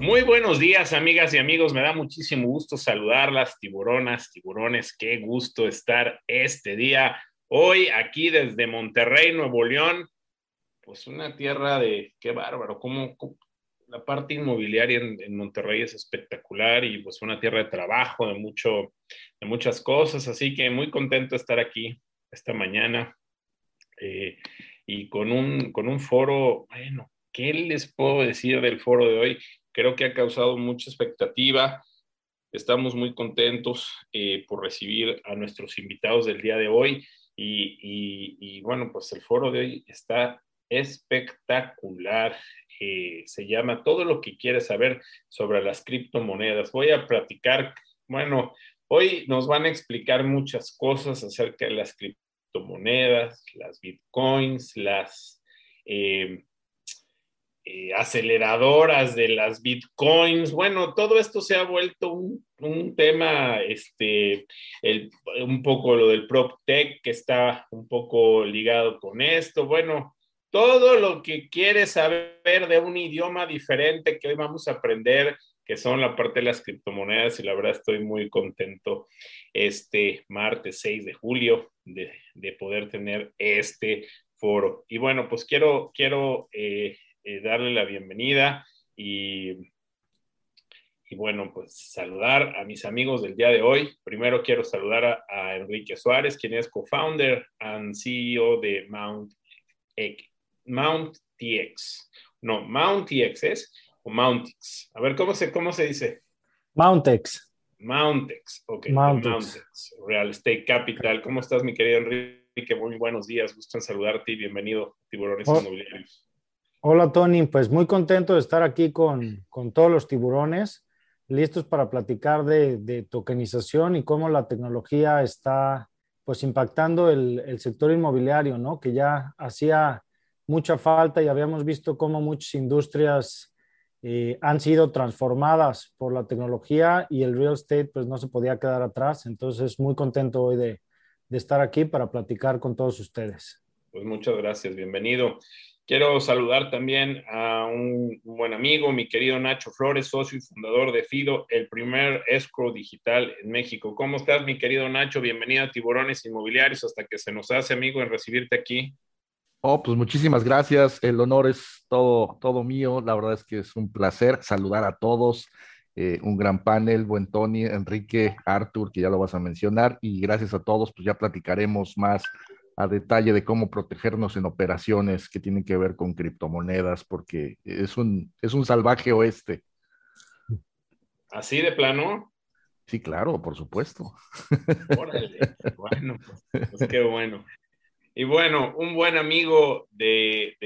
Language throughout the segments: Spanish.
Muy buenos días, amigas y amigos. Me da muchísimo gusto saludarlas, tiburonas, tiburones. Qué gusto estar este día. Hoy aquí desde Monterrey, Nuevo León. Pues una tierra de qué bárbaro. Cómo, la parte inmobiliaria en, Monterrey es espectacular y pues una tierra de trabajo, de, mucho, de muchas cosas. Así que muy contento estar aquí esta mañana eh, y con un, con un foro, bueno, ¿qué les puedo decir del foro de hoy? Creo que ha causado mucha expectativa. Estamos muy contentos eh, por recibir a nuestros invitados del día de hoy y, bueno, pues el foro de hoy está espectacular. Eh, se llama Todo lo que quieres saber sobre las criptomonedas. Voy a platicar, bueno, hoy nos van a explicar muchas cosas acerca de las criptomonedas, las bitcoins, las... Eh, eh, aceleradoras de las bitcoins. Bueno, todo esto se ha vuelto un, tema, este, un poco lo del prop tech que está un poco ligado con esto. Bueno, todo lo que quieres saber de un idioma diferente que hoy vamos a aprender, que son la parte de las criptomonedas, y la verdad estoy muy contento este martes 6 de julio de, poder tener este foro. Y bueno, pues quiero, quiero eh, eh, darle la bienvenida y, y, bueno, pues saludar a mis amigos del día de hoy. Primero quiero saludar a, Enrique Suárez, quien es co-founder and CEO de Mount, Mount TX. No, Mount TX es o Mountix. A ver, ¿cómo se, cómo se dice? Mountex. Mountex, ok. Mountex. Real Estate Capital. ¿Cómo estás, mi querido Enrique? Muy buenos días. Gusto en saludarte y bienvenido, Tiburones oh. Inmobiliarios. Hola Tony, pues muy contento de estar aquí con, todos los tiburones, listos para platicar de, tokenización y cómo la tecnología está pues impactando el, sector inmobiliario, ¿no? Que ya hacía mucha falta y habíamos visto cómo muchas industrias eh, han sido transformadas por la tecnología y el real estate pues no se podía quedar atrás. Entonces, muy contento hoy de, de estar aquí para platicar con todos ustedes. Pues muchas gracias, bienvenido. Quiero saludar también a un, buen amigo, mi querido Nacho Flores, socio y fundador de FIDO, el primer escrow digital en México. ¿Cómo estás, mi querido Nacho? Bienvenido a Tiburones Inmobiliarios, hasta que se nos hace, amigo, en recibirte aquí. Oh, pues muchísimas gracias. El honor es todo, todo mío. La verdad es que es un placer saludar a todos. Eh, un gran panel, buen Tony, Enrique, Artur, que ya lo vas a mencionar. Y gracias a todos, pues ya platicaremos más a detalle de cómo protegernos en operaciones que tienen que ver con criptomonedas, porque es un, es un salvaje oeste. ¿Así de plano? Sí, claro, por supuesto. Órale. Bueno, pues, pues qué bueno. Y bueno, un buen amigo de,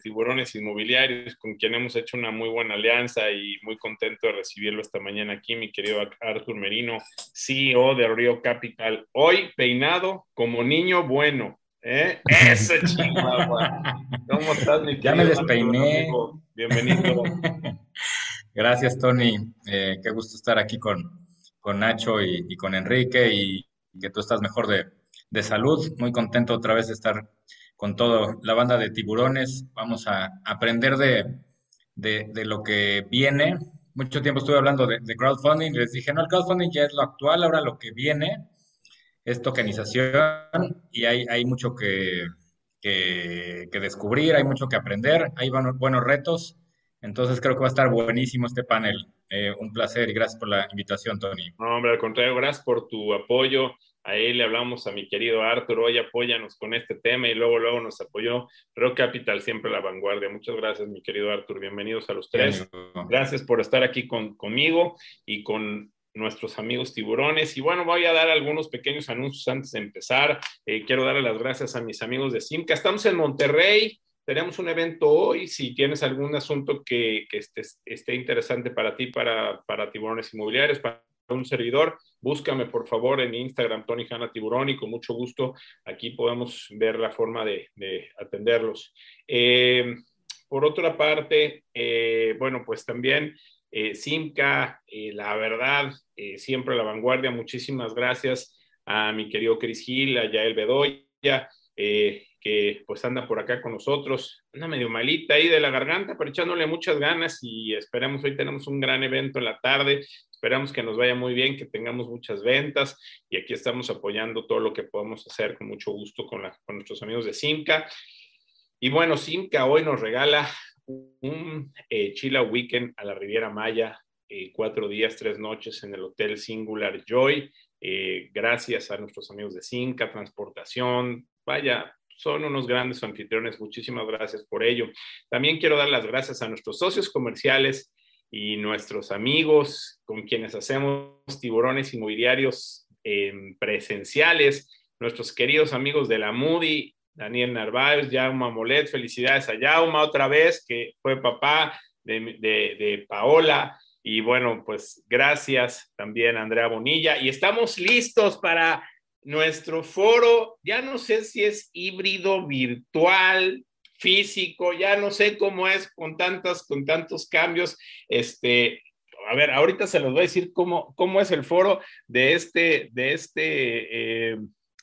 Tiburones Inmobiliarios, con quien hemos hecho una muy buena alianza y muy contento de recibirlo esta mañana aquí, mi querido Arthur Merino, CEO de Río Capital. Hoy peinado como niño bueno. ¿eh? Ese Chihuahua. ¿Cómo estás, mi querido? Ya me despeiné. Bienvenido. Gracias, Tony. Eh, qué gusto estar aquí con, con Nacho y, y con Enrique y que tú estás mejor de de salud. Muy contento otra vez de estar con toda la banda de tiburones. Vamos a aprender de, de, lo que viene. Mucho tiempo estuve hablando de, crowdfunding. Les dije, no, el crowdfunding ya es lo actual, ahora lo que viene es tokenización y hay, hay mucho que, que, descubrir, hay mucho que aprender, hay buenos, buenos retos. Entonces creo que va a estar buenísimo este panel. Eh, un placer y gracias por la invitación, Tony. No, hombre, al contrario, gracias por tu apoyo. Ahí le hablamos a mi querido Arthur, oye, apóyanos con este tema y luego, luego nos apoyó Rock Capital, siempre la vanguardia. Muchas gracias, mi querido Arthur. Bienvenidos a los tres. Gracias por estar aquí con, conmigo y con nuestros amigos tiburones. Y bueno, voy a dar algunos pequeños anuncios antes de empezar. Eh, quiero darle las gracias a mis amigos de Simca. Estamos en Monterrey. Tenemos un evento hoy. Si tienes algún asunto que, esté, esté, interesante para ti, para, para tiburones inmobiliarios, para un servidor, búscame por favor en Instagram, Tony Hanna Tiburón, y con mucho gusto aquí podemos ver la forma de, atenderlos. Eh, por otra parte, eh, bueno, pues también eh, Simca, la verdad, siempre la vanguardia. Muchísimas gracias a mi querido Chris Gil, a Yael Bedoya, que pues anda por acá con nosotros, anda medio malita ahí de la garganta, pero echándole muchas ganas y esperamos, hoy tenemos un gran evento en la tarde, esperamos que nos vaya muy bien, que tengamos muchas ventas y aquí estamos apoyando todo lo que podamos hacer con mucho gusto con, con nuestros amigos de Simca. Y bueno, Simca hoy nos regala un eh, Chila Weekend a la Riviera Maya, eh, cuatro días, tres noches en el Hotel Singular Joy. Eh, gracias a nuestros amigos de Simca, Transportación, vaya, son unos grandes anfitriones. Muchísimas gracias por ello. También quiero dar las gracias a nuestros socios comerciales y nuestros amigos con quienes hacemos tiburones inmobiliarios presenciales, nuestros queridos amigos de la Moody, Daniel Narváez, Jauma Molet, felicidades a Jauma otra vez, que fue papá de, de Paola. Y bueno, pues gracias también a Andrea Bonilla. Y estamos listos para nuestro foro, ya no sé si es híbrido, virtual, físico, ya no sé cómo es con tantos, con tantos cambios. Este, a ver, ahorita se los voy a decir cómo, cómo es el foro de este, de este, eh,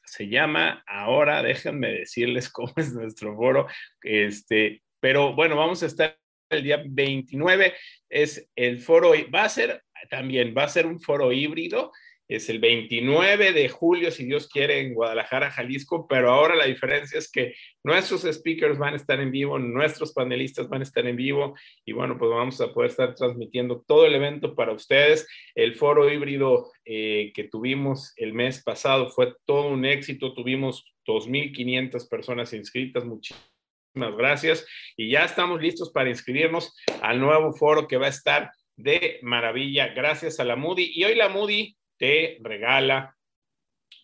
se llama ahora, déjenme decirles cómo es nuestro foro, este, pero bueno, vamos a estar el día 29, es el foro, va a ser también, va a ser un foro híbrido, es el 29 de julio, si Dios quiere, en Guadalajara, Jalisco, pero ahora la diferencia es que nuestros speakers van a estar en vivo, nuestros panelistas van a estar en vivo y bueno, pues vamos a poder estar transmitiendo todo el evento para ustedes. El foro híbrido eh, que tuvimos el mes pasado fue todo un éxito, tuvimos 2.500 personas inscritas, muchísimas gracias y ya estamos listos para inscribirnos al nuevo foro que va a estar de maravilla gracias a la Moody y hoy la Moody te regala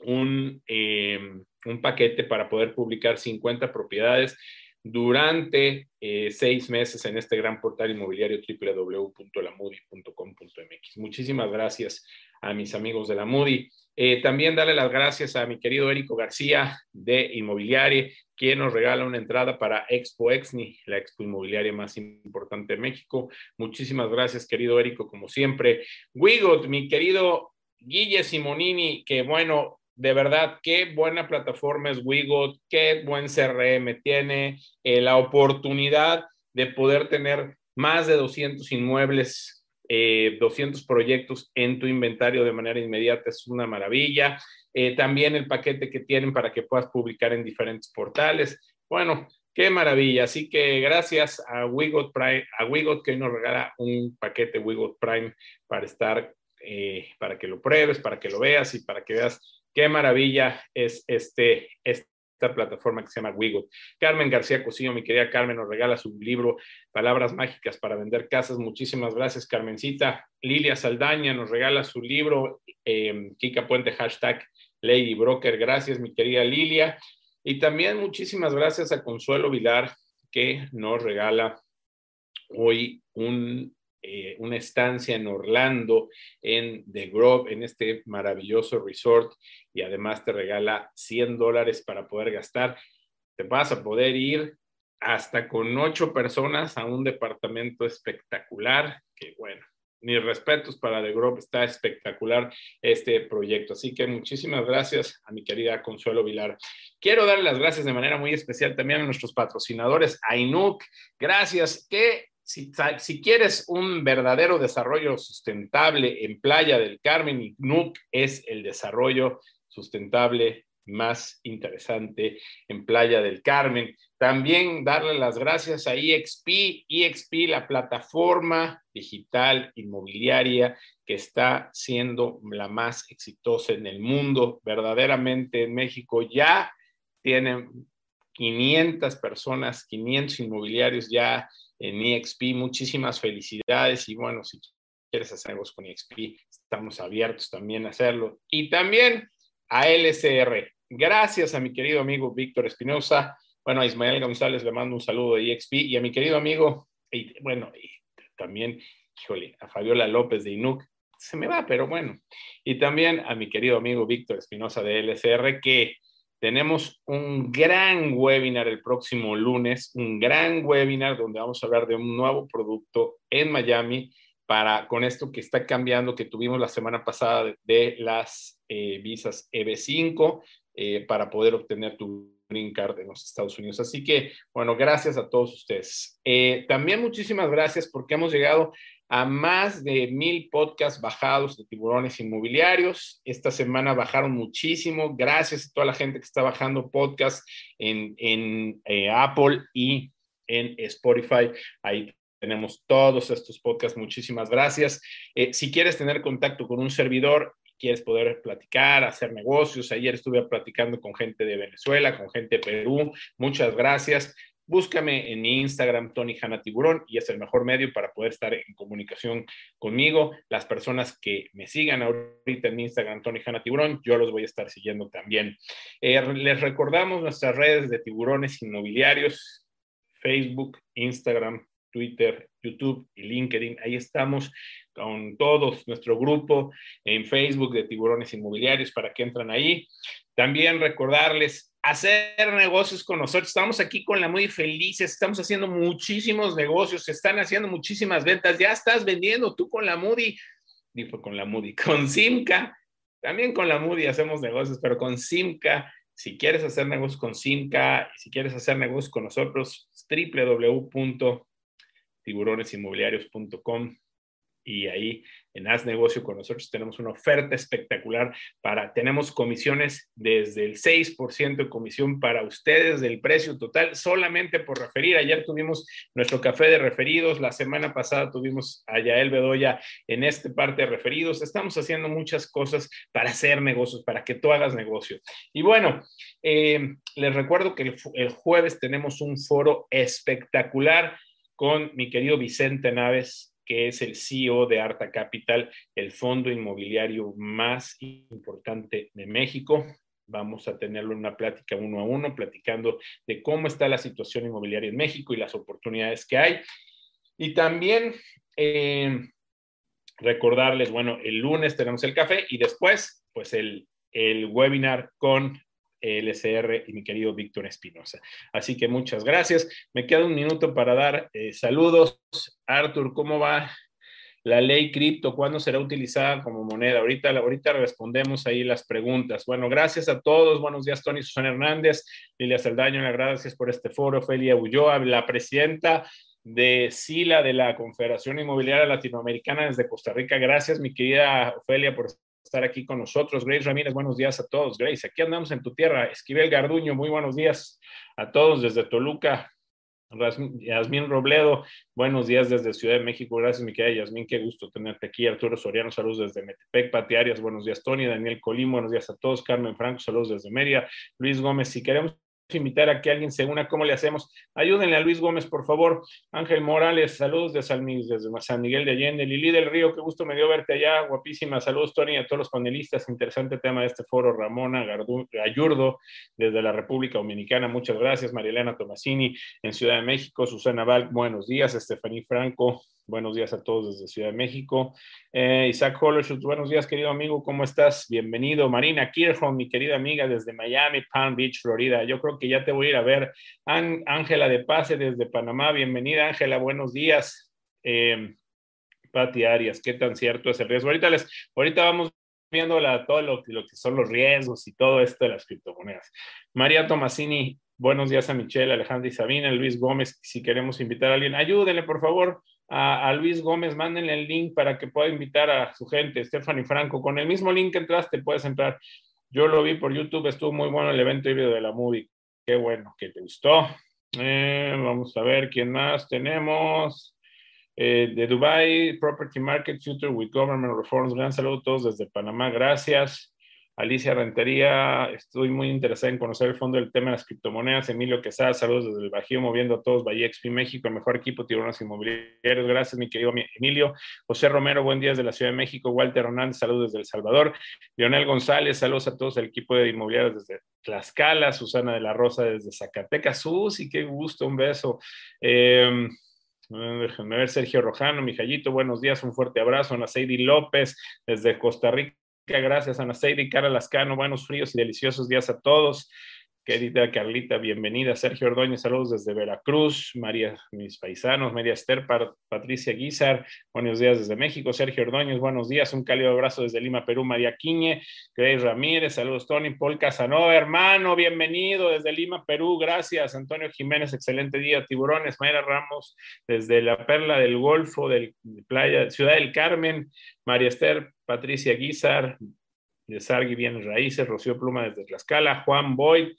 un, eh, un paquete para poder publicar 50 propiedades durante eh, seis meses en este gran portal inmobiliario www.lamudi.com.mx. Muchísimas gracias a mis amigos de la Moody. Eh, también darle las gracias a mi querido Érico García de Inmobiliaria, quien nos regala una entrada para Expo Exni, la expo inmobiliaria más importante de México. Muchísimas gracias, querido Érico, como siempre. Wigot, mi querido Guille Simonini, que bueno, de verdad, qué buena plataforma es Wigot, qué buen CRM tiene, eh, la oportunidad de poder tener más de 200 inmuebles, 200 eh, proyectos en tu inventario de manera inmediata es una maravilla. Eh, también el paquete que tienen para que puedas publicar en diferentes portales. Bueno, qué maravilla. Así que gracias a Wigot Prime, a Wigot que nos regala un paquete Wigot Prime para estar eh, para que lo pruebes, para que lo veas y para que veas qué maravilla es este, esta plataforma que se llama Wigot. Carmen García Cosillo, mi querida Carmen, nos regala su libro Palabras Mágicas para Vender Casas. Muchísimas gracias, Carmencita. Lilia Saldaña nos regala su libro eh, Kika Puente, hashtag Lady Broker. Gracias, mi querida Lilia. Y también muchísimas gracias a Consuelo Vilar, que nos regala hoy un eh, una estancia en Orlando, en The Grove, en este maravilloso resort, y además te regala 100 dólares para poder gastar. Te vas a poder ir hasta con ocho personas a un departamento espectacular, que bueno, mis respetos para The Grove, está espectacular este proyecto. Así que muchísimas gracias a mi querida Consuelo Vilar. Quiero darle las gracias de manera muy especial también a nuestros patrocinadores, a Inuk. Gracias, que si, quieres un verdadero desarrollo sustentable en Playa del Carmen, NUC es el desarrollo sustentable más interesante en Playa del Carmen. También darle las gracias a EXP, EXP, la plataforma digital inmobiliaria que está siendo la más exitosa en el mundo. Verdaderamente en México ya tienen 500 personas, 500 inmobiliarios ya en EXP. Muchísimas felicidades y bueno, si quieres hacer algo con EXP, estamos abiertos también a hacerlo. Y también a LSR. Gracias a mi querido amigo Víctor Espinosa. Bueno, a Ismael González le mando un saludo de EXP y a mi querido amigo, bueno, y también, híjole, a Fabiola López de INUC. se me va, pero bueno. Y también a mi querido amigo Víctor Espinosa de LCR, que tenemos un gran webinar el próximo lunes, un gran webinar donde vamos a hablar de un nuevo producto en Miami para con esto que está cambiando, que tuvimos la semana pasada de, las eh, visas EB5 eh, para poder obtener tu green card en los Estados Unidos. Así que, bueno, gracias a todos ustedes. Eh, también muchísimas gracias porque hemos llegado a más de mil podcasts bajados de tiburones inmobiliarios. Esta semana bajaron muchísimo. Gracias a toda la gente que está bajando podcasts en, en eh, Apple y en Spotify. Ahí tenemos todos estos podcasts. Muchísimas gracias. Eh, si quieres tener contacto con un servidor, quieres poder platicar, hacer negocios. Ayer estuve platicando con gente de Venezuela, con gente de Perú. Muchas gracias. Búscame en mi Instagram, Tony Hanna Tiburón, y es el mejor medio para poder estar en comunicación conmigo. Las personas que me sigan ahorita en mi Instagram, Tony Hanna Tiburón, yo los voy a estar siguiendo también. Eh, les recordamos nuestras redes de tiburones inmobiliarios, Facebook, Instagram, Twitter, YouTube y LinkedIn. Ahí estamos con todos nuestro grupo en Facebook de tiburones inmobiliarios para que entran ahí. También recordarles hacer negocios con nosotros. Estamos aquí con la muy felices, estamos haciendo muchísimos negocios, se están haciendo muchísimas ventas. Ya estás vendiendo tú con la Moody, digo con la Moody, con Simca. También con la Moody hacemos negocios, pero con Simca. Si quieres hacer negocios con Simca, si quieres hacer negocios con nosotros, www.tiburonesinmobiliarios.com y ahí en Haz Negocio con nosotros tenemos una oferta espectacular para, tenemos comisiones desde el 6% de comisión para ustedes del precio total solamente por referir. Ayer tuvimos nuestro café de referidos, la semana pasada tuvimos a Yael Bedoya en este parte de referidos. Estamos haciendo muchas cosas para hacer negocios, para que tú hagas negocio. Y bueno, eh, les recuerdo que el jueves tenemos un foro espectacular con mi querido Vicente Naves, que es el CEO de Arta Capital, el fondo inmobiliario más importante de México. Vamos a tenerlo en una plática uno a uno, platicando de cómo está la situación inmobiliaria en México y las oportunidades que hay. Y también eh, recordarles, bueno, el lunes tenemos el café y después, pues el, el webinar con LCR y mi querido Víctor Espinosa. Así que muchas gracias. Me queda un minuto para dar eh, saludos. Arthur, ¿cómo va la ley cripto? ¿Cuándo será utilizada como moneda? Ahorita, ahorita respondemos ahí las preguntas. Bueno, gracias a todos. Buenos días, Tony Susana Hernández, Lilia Saldaño, gracias por este foro. Felia Ulloa, la presidenta de SILA, de la Confederación Inmobiliaria Latinoamericana desde Costa Rica. Gracias, mi querida Ofelia, por estar aquí con nosotros. Grace Ramírez, buenos días a todos. Grace, aquí andamos en tu tierra. Esquivel Garduño, muy buenos días a todos desde Toluca. Yasmín Robledo, buenos días desde Ciudad de México. Gracias, mi querida Yasmín, qué gusto tenerte aquí. Arturo Soriano, saludos desde Metepec. Pati Arias, buenos días. Tony, Daniel Colín, buenos días a todos. Carmen Franco, saludos desde Mérida. Luis Gómez, si queremos invitar a que alguien se una, ¿cómo le hacemos? Ayúdenle a Luis Gómez, por favor. Ángel Morales, saludos de San, desde San Miguel de Allende. Lili del Río, qué gusto me dio verte allá, guapísima. Saludos, Tony, a todos los panelistas. Interesante tema de este foro. Ramona Gayurdo, desde la República Dominicana, muchas gracias. Marilena Tomasini, en Ciudad de México. Susana Val, buenos días. Estefaní Franco, Buenos días a todos desde Ciudad de México. Eh, Isaac Hollershut, buenos días, querido amigo, ¿cómo estás? Bienvenido. Marina Kirchhoff, mi querida amiga desde Miami, Palm Beach, Florida. Yo creo que ya te voy a ir a ver. Ángela de Pase desde Panamá, bienvenida, Ángela, buenos días. Eh, Pati Arias, ¿qué tan cierto es el riesgo? Ahorita, les, ahorita vamos viendo la, todo lo, lo, que son los riesgos y todo esto de las criptomonedas. María Tomasini, buenos días a Michelle, Alejandra y Sabina, Luis Gómez, si queremos invitar a alguien, ayúdenle por favor a, Luis Gómez, mándenle el link para que pueda invitar a su gente, Stephanie Franco. Con el mismo link que entraste, puedes entrar. Yo lo vi por YouTube, estuvo muy bueno el evento híbrido de la movie. Qué bueno, que te gustó. Eh, vamos a ver quién más tenemos. Eh, de Dubai Property Market Future with Government Reforms. Gran saludo a todos desde Panamá. Gracias. Alicia Rentería, estoy muy interesada en conocer el fondo del tema de las criptomonedas. Emilio Quesada, saludos desde el Bajío, moviendo a todos, Bahía XP México, el mejor equipo tiburones inmobiliarios. Gracias, mi querido Emilio. José Romero, buen día desde la Ciudad de México. Walter Hernández, saludos desde El Salvador. Leonel González, saludos a todos el equipo de inmobiliarios desde Tlaxcala. Susana de la Rosa desde Zacatecas. Susi, qué gusto, un beso. Eh, Déjenme ver, Sergio Rojano, Mijallito, buenos días, un fuerte abrazo. Ana Seidi López, desde Costa Rica, gracias. Ana Seidi, Cara Lascano, buenos fríos y deliciosos días a todos. Querida Carlita, bienvenida. Sergio Ordóñez, saludos desde Veracruz. María, mis paisanos, María Esther, Patricia Guizar, buenos días desde México. Sergio Ordóñez, buenos días. Un cálido abrazo desde Lima, Perú. María Quiñe, Grace Ramírez, saludos Tony. Paul Casanova, hermano, bienvenido desde Lima, Perú. Gracias. Antonio Jiménez, excelente día. Tiburones, Mayra Ramos, desde la Perla del Golfo, del Playa, Ciudad del Carmen. María Esther, Patricia Guizar, de Sargui Bienes Raíces, Rocío Pluma desde Tlaxcala, Juan Boyd,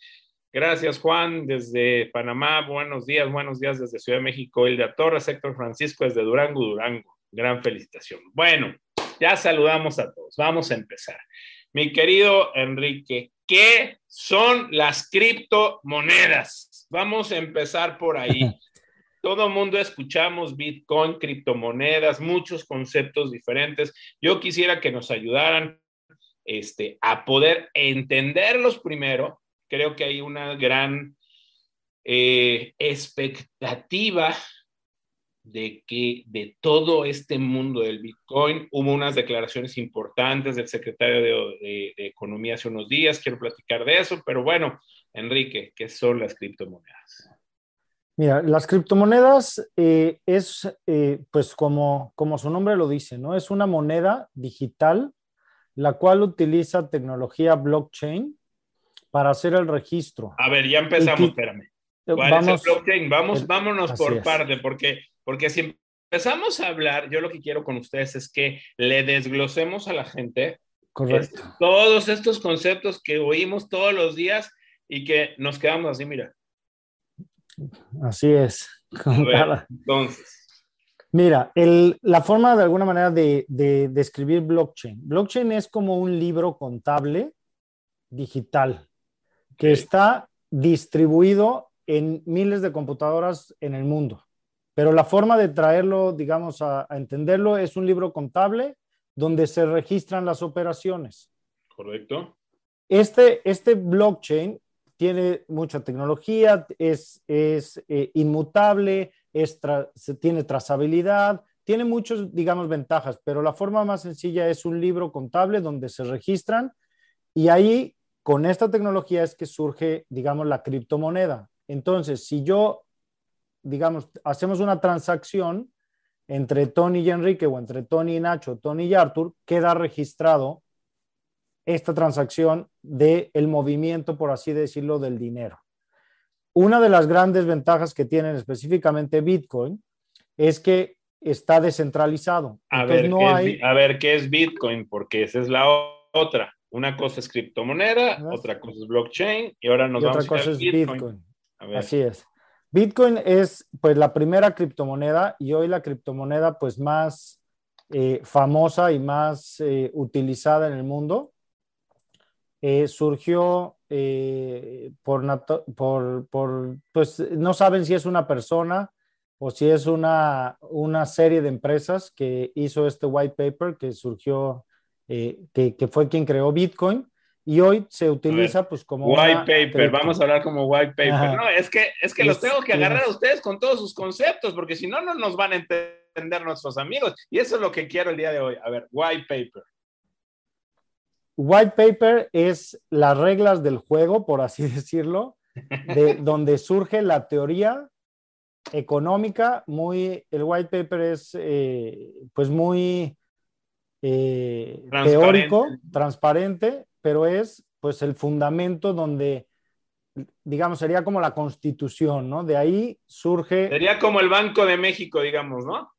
gracias Juan desde Panamá, buenos días, buenos días desde Ciudad de México, Hilda Torres, Héctor Francisco desde Durango, Durango, gran felicitación. Bueno, ya saludamos a todos, vamos a empezar. Mi querido Enrique, ¿qué son las criptomonedas? Vamos a empezar por ahí. Todo mundo escuchamos Bitcoin, criptomonedas, muchos conceptos diferentes. Yo quisiera que nos ayudaran este, a poder entenderlos primero. Creo que hay una gran eh, expectativa de que de todo este mundo del Bitcoin hubo unas declaraciones importantes del secretario de, Economía hace unos días. Quiero platicar de eso, pero bueno, Enrique, ¿qué son las criptomonedas? Mira, las criptomonedas eh, es, eh, pues como, como su nombre lo dice, ¿no? Es una moneda digital la cual utiliza tecnología blockchain para hacer el registro. A ver, ya empezamos, espérame. ¿Cuál vamos, es el blockchain? Vamos, vámonos por parte, porque, porque si empezamos a hablar, yo lo que quiero con ustedes es que le desglosemos a la gente Correcto. todos estos conceptos que oímos todos los días y que nos quedamos así, mira. Así es. entonces. Mira, el, la forma de alguna manera de, describir blockchain. Blockchain es como un libro contable digital que está distribuido en miles de computadoras en el mundo. Pero la forma de traerlo, digamos, a, entenderlo es un libro contable donde se registran las operaciones. Correcto. Este, este blockchain tiene mucha tecnología, es, es eh, inmutable, se tiene trazabilidad, tiene muchas, digamos, ventajas, pero la forma más sencilla es un libro contable donde se registran y ahí con esta tecnología es que surge, digamos, la criptomoneda. Entonces, si yo, digamos, hacemos una transacción entre Tony y Enrique o entre Tony y Nacho, Tony y Arthur, queda registrado esta transacción del el movimiento, por así decirlo, del dinero. Una de las grandes ventajas que tienen específicamente Bitcoin es que está descentralizado. A, ver, no ¿qué es, a ver, ¿qué es Bitcoin? Porque esa es la otra. Una cosa es criptomoneda, otra cosa es blockchain y ahora nos vamos otra cosa es Bitcoin. Así es. Bitcoin es pues la primera criptomoneda y hoy la criptomoneda pues más eh, famosa y más eh, utilizada en el mundo. Eh, surgió eh, por, por, pues no saben si es una persona o si es una, una serie de empresas que hizo este white paper que surgió, eh, que, que, fue quien creó Bitcoin. Y hoy se utiliza pues como... White paper, vamos a hablar como white paper. No, es que, es que los tengo que agarrar a ustedes con todos sus conceptos, porque si no, no nos van a entender nuestros amigos. Y eso es lo que quiero el día de hoy. A ver, white paper. White paper es las reglas del juego, por así decirlo, de donde surge la teoría económica. Muy, el white paper es eh, pues muy eh, teórico, transparente, pero es pues el fundamento donde, digamos, sería como la constitución, ¿no? De ahí surge... Sería como el Banco de México, digamos, ¿no?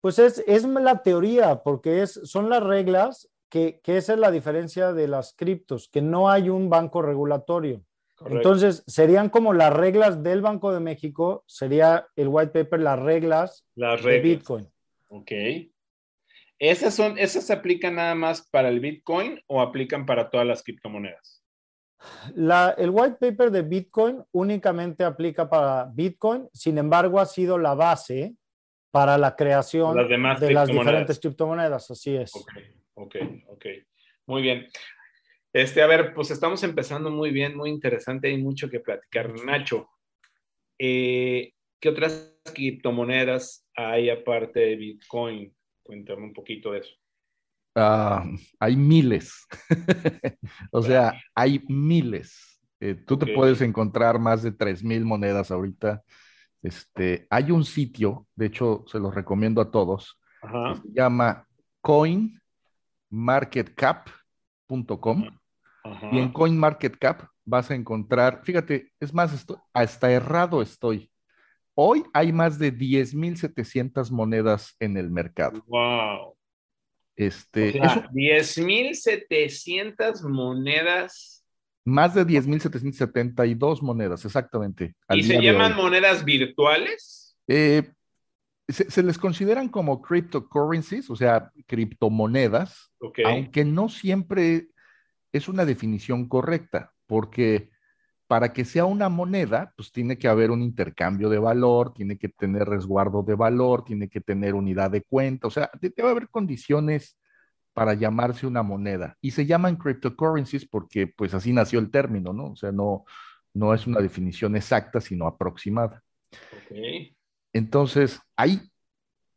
Pues es, es la teoría, porque es, son las reglas que, esa es la diferencia de las criptos, que no hay un banco regulatorio. Entonces, serían como las reglas del Banco de México, sería el white paper, las reglas, de Bitcoin. Ok. ¿Esas, son, ¿Esas se aplican nada más para el Bitcoin o aplican para todas las criptomonedas? La, el white paper de Bitcoin únicamente aplica para Bitcoin, sin embargo, ha sido la base para la creación de las diferentes criptomonedas, así es. Okay ok, ok. Muy bien. Este, a ver, pues estamos empezando muy bien, muy interesante, hay mucho que platicar. Nacho, eh, ¿qué otras criptomonedas hay aparte de Bitcoin? Cuéntame un poquito de eso. Ah, hay miles. o sea, hay miles. Eh, tú te puedes encontrar más de 3.000 monedas ahorita. Este, hay un sitio, de hecho, se los recomiendo a todos, se llama coinmarketcap.com. Y en CoinMarketCap vas a encontrar, fíjate, es más, hasta errado estoy. Hoy hay más de 10.700 monedas en el mercado. ¡Wow! Este, o sea, 10.700 monedas. Más de 10.772 monedas, exactamente. ¿Y se llaman monedas virtuales? Eh, se, les consideran como cryptocurrencies, o sea, criptomonedas, aunque no siempre es una definición correcta, porque para que sea una moneda, pues tiene que haber un intercambio de valor, tiene que tener resguardo de valor, tiene que tener unidad de cuenta, o sea, debe haber condiciones para llamarse una moneda. Y se llaman cryptocurrencies porque pues así nació el término, ¿no? O sea, no, no es una definición exacta, sino aproximada. Okay. Entonces, hay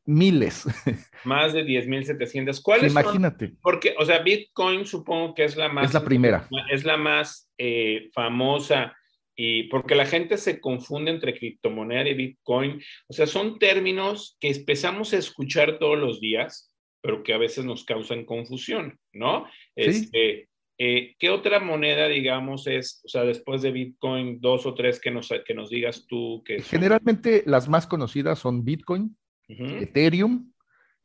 miles. Más de 10.700. ¿Cuáles Imagínate. Porque, o sea, Bitcoin supongo que es la más... Es la primera. Es la más eh, famosa y porque la gente se confunde entre criptomoneda y Bitcoin. O sea, son términos que empezamos a escuchar todos los días, pero que a veces nos causan confusión, ¿no? Este, eh, ¿Qué otra moneda, digamos, es, o sea, después de Bitcoin, dos o tres que nos, que nos digas tú que... Generalmente las más conocidas son Bitcoin, Ethereum,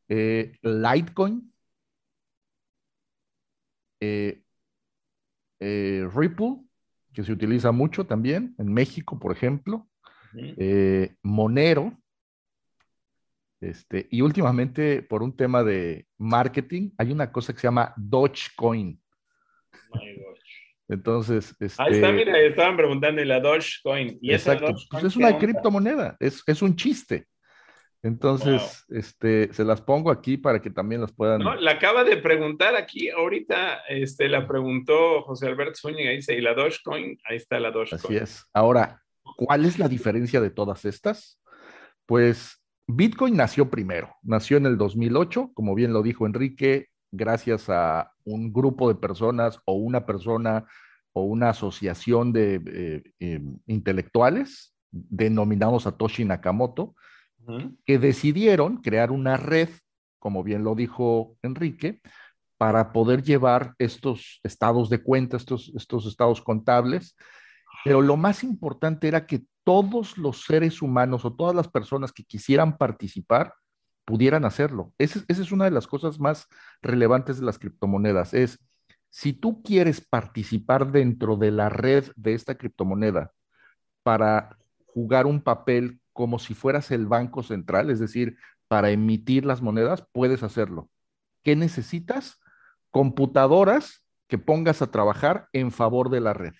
eh, Litecoin, eh, Ripple, que se utiliza mucho también en México, por ejemplo, Monero, este, y últimamente, por un tema de marketing, hay una cosa que se llama Dogecoin. Entonces, este, ahí está, mira, estaban preguntando, ¿y la Dogecoin? ¿Y exacto, pues es una criptomoneda, es, es un chiste. Entonces, este, se las pongo aquí para que también las puedan. No, la acaba de preguntar aquí, ahorita este, la preguntó José Alberto Zúñiga, dice, ¿y la Dogecoin? Ahí está la Dogecoin. Así es. Ahora, ¿cuál es la diferencia de todas estas? Pues Bitcoin nació primero, nació en el 2008, como bien lo dijo Enrique, gracias a un grupo de personas o una persona o una asociación de eh, eh, intelectuales denominados Satoshi Nakamoto, que decidieron crear una red, como bien lo dijo Enrique, para poder llevar estos estados de cuenta, estos, estos estados contables. Pero lo más importante era que todos los seres humanos o todas las personas que quisieran participar pudieran hacerlo. Esa, es una de las cosas más relevantes de las criptomonedas. Es, si tú quieres participar dentro de la red de esta criptomoneda para jugar un papel como si fueras el banco central, es decir, para emitir las monedas, puedes hacerlo. ¿Qué necesitas? Computadoras que pongas a trabajar en favor de la red.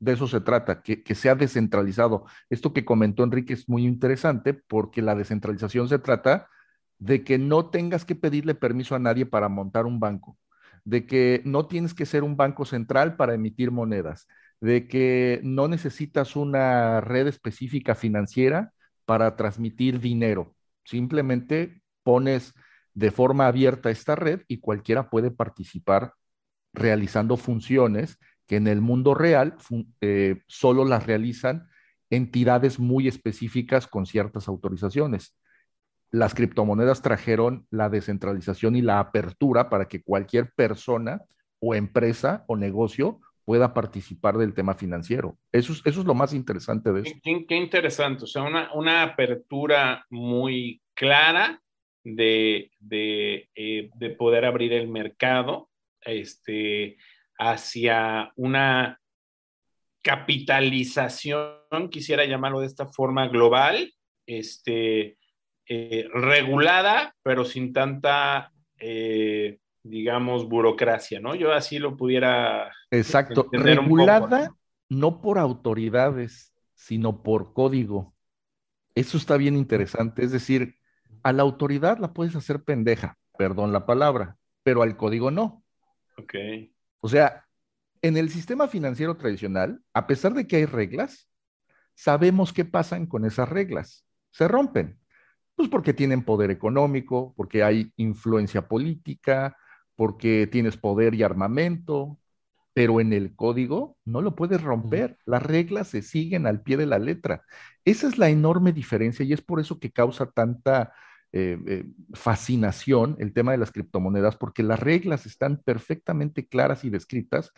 De eso se trata, que, sea descentralizado. Esto que comentó Enrique es muy interesante porque la descentralización se trata de que no tengas que pedirle permiso a nadie para montar un banco, de que no tienes que ser un banco central para emitir monedas, de que no necesitas una red específica financiera para transmitir dinero. Simplemente pones de forma abierta esta red y cualquiera puede participar realizando funciones que en el mundo real eh, solo las realizan entidades muy específicas con ciertas autorizaciones. Las criptomonedas trajeron la descentralización y la apertura para que cualquier persona o empresa o negocio pueda participar del tema financiero. Eso es, eso es lo más interesante de esto. Qué, interesante, o sea, una, una apertura muy clara de, de, eh, de, poder abrir el mercado este, hacia una capitalización, quisiera llamarlo de esta forma, global, este, eh, regulada, pero sin tanta... Eh, digamos, burocracia, ¿no? Yo así lo pudiera. Exacto, regulada no por autoridades, sino por código. Eso está bien interesante, es decir, a la autoridad la puedes hacer pendeja, perdón la palabra, pero al código no. Ok. O sea, en el sistema financiero tradicional, a pesar de que hay reglas, sabemos qué pasan con esas reglas. se rompen. Pues porque tienen poder económico, porque hay influencia política, porque tienes poder y armamento, pero en el código no lo puedes romper. Las reglas se siguen al pie de la letra. Esa es la enorme diferencia y es por eso que causa tanta eh, eh, fascinación el tema de las criptomonedas, porque las reglas están perfectamente claras y descritas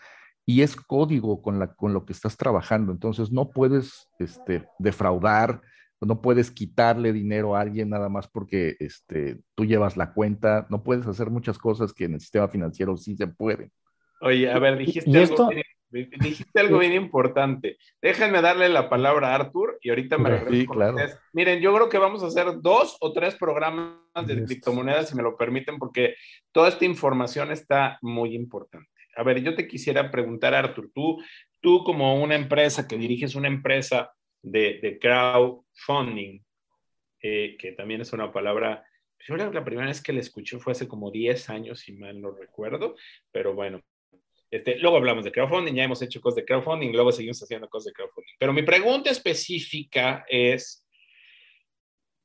y es código con, la, con lo que estás trabajando. Entonces no puedes este, defraudar, no puedes quitarle dinero a alguien nada más porque este, tú llevas la cuenta, no puedes hacer muchas cosas que en el sistema financiero sí se pueden. Oye, a ver, dijiste, algo, bien, dijiste algo bien importante. Déjenme darle la palabra a Artur y ahorita me regreso. Sí, claro. Miren, yo creo que vamos a hacer dos o tres programas de criptomonedas, si me lo permiten, porque toda esta información está muy importante. A ver, yo te quisiera preguntar, Artur, tú, tú como una empresa que diriges una empresa de, de crowdfunding, eh, que también es una palabra yo la primera vez que la escuché fue hace como 10 años, si mal no recuerdo, pero bueno, este, luego hablamos de crowdfunding, ya hemos hecho cosas de crowdfunding, luego seguimos haciendo cosas de crowdfunding. Pero mi pregunta específica es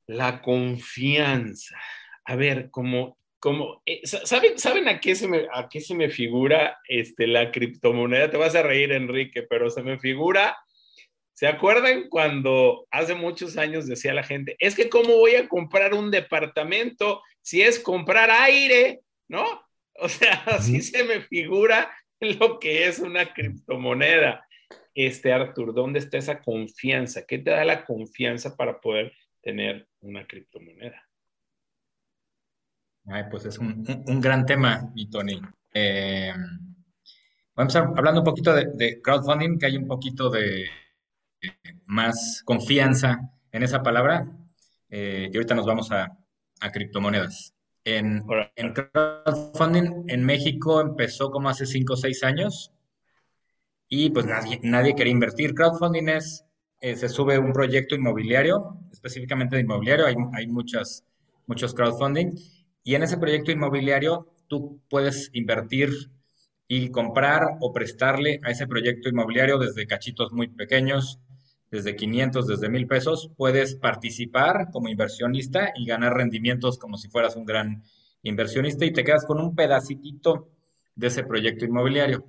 la confianza. A ver, como, como eh, ¿saben, ¿saben a, qué se me, a qué se me figura este, la criptomoneda? Te vas a reír, Enrique, pero se me figura ¿Se acuerdan cuando hace muchos años decía la gente, es que cómo voy a comprar un departamento si es comprar aire, ¿no? O sea, así se me figura lo que es una criptomoneda. Este, Artur, ¿dónde está esa confianza? ¿Qué te da la confianza para poder tener una criptomoneda? Ay, pues es un, gran tema, mi Tony. Eh, vamos a empezar hablando un poquito de, crowdfunding, que hay un poquito de más confianza en esa palabra. Eh, y ahorita nos vamos a, a criptomonedas. En, crowdfunding en México empezó como hace 5 o 6 años y pues nadie, nadie quería invertir. Crowdfunding es, eh, se sube un proyecto inmobiliario, específicamente de inmobiliario, hay, hay muchas, muchos crowdfunding y en ese proyecto inmobiliario tú puedes invertir y comprar o prestarle a ese proyecto inmobiliario desde cachitos muy pequeños, desde 500, desde 1000 pesos, puedes participar como inversionista y ganar rendimientos como si fueras un gran inversionista y te quedas con un pedacitito de ese proyecto inmobiliario.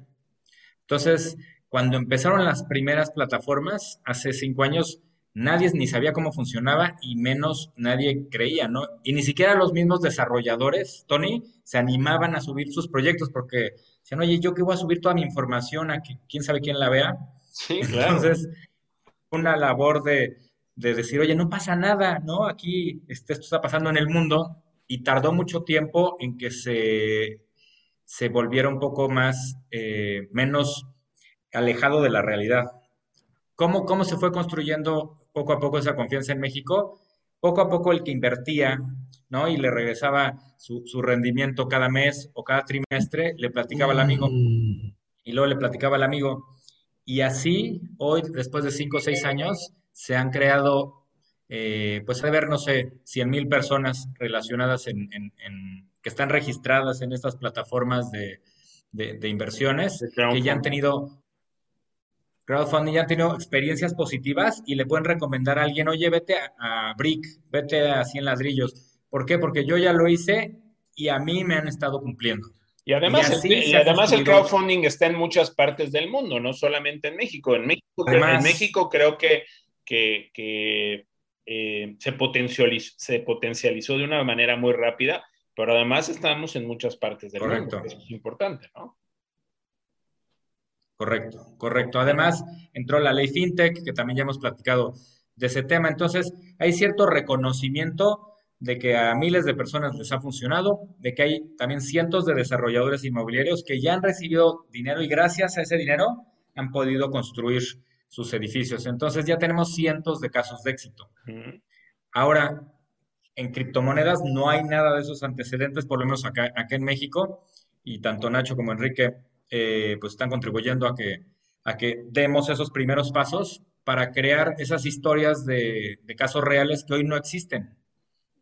Entonces, cuando empezaron las primeras plataformas, hace cinco años, nadie ni sabía cómo funcionaba y menos nadie creía, ¿no? Y ni siquiera los mismos desarrolladores, Tony, se animaban a subir sus proyectos porque decían, oye, ¿yo qué voy a subir toda mi información a que quién sabe quién la vea? Sí, claro. Entonces, una labor de, decir, oye, no pasa nada, ¿no? Aquí este, esto está pasando en el mundo y tardó mucho tiempo en que se, se volviera un poco más, eh, menos alejado de la realidad. ¿Cómo, ¿Cómo se fue construyendo poco a poco esa confianza en México? Poco a poco el que invertía, ¿no? Y le regresaba su, su rendimiento cada mes o cada trimestre, le platicaba al amigo mm. y luego le platicaba al amigo, y así, hoy, después de cinco o seis años, se han creado, eh, pues, a ver, no sé, 100 mil personas relacionadas en, que están registradas en estas plataformas de, inversiones, que ya han tenido crowdfunding, ya han tenido experiencias positivas y le pueden recomendar a alguien, oye, vete a, a Brick, vete a 100 ladrillos. ¿Por qué? Porque yo ya lo hice y a mí me han estado cumpliendo. Y además, el, además el crowdfunding está en muchas partes del mundo, no solamente en México. En México, en México creo que, que, eh, se, potencializó, se potencializó de una manera muy rápida, pero además estamos en muchas partes del mundo. Eso es importante, ¿no? Correcto, correcto. Además, entró la ley FinTech, que también ya hemos platicado de ese tema. Entonces, hay cierto reconocimiento de que a miles de personas les ha funcionado, de que hay también cientos de desarrolladores inmobiliarios que ya han recibido dinero y gracias a ese dinero han podido construir sus edificios. Entonces ya tenemos cientos de casos de éxito. Ahora, en criptomonedas no hay nada de esos antecedentes, por lo menos acá, en México, y tanto Nacho como Enrique eh, pues están contribuyendo a que, a que demos esos primeros pasos para crear esas historias de casos reales que hoy no existen.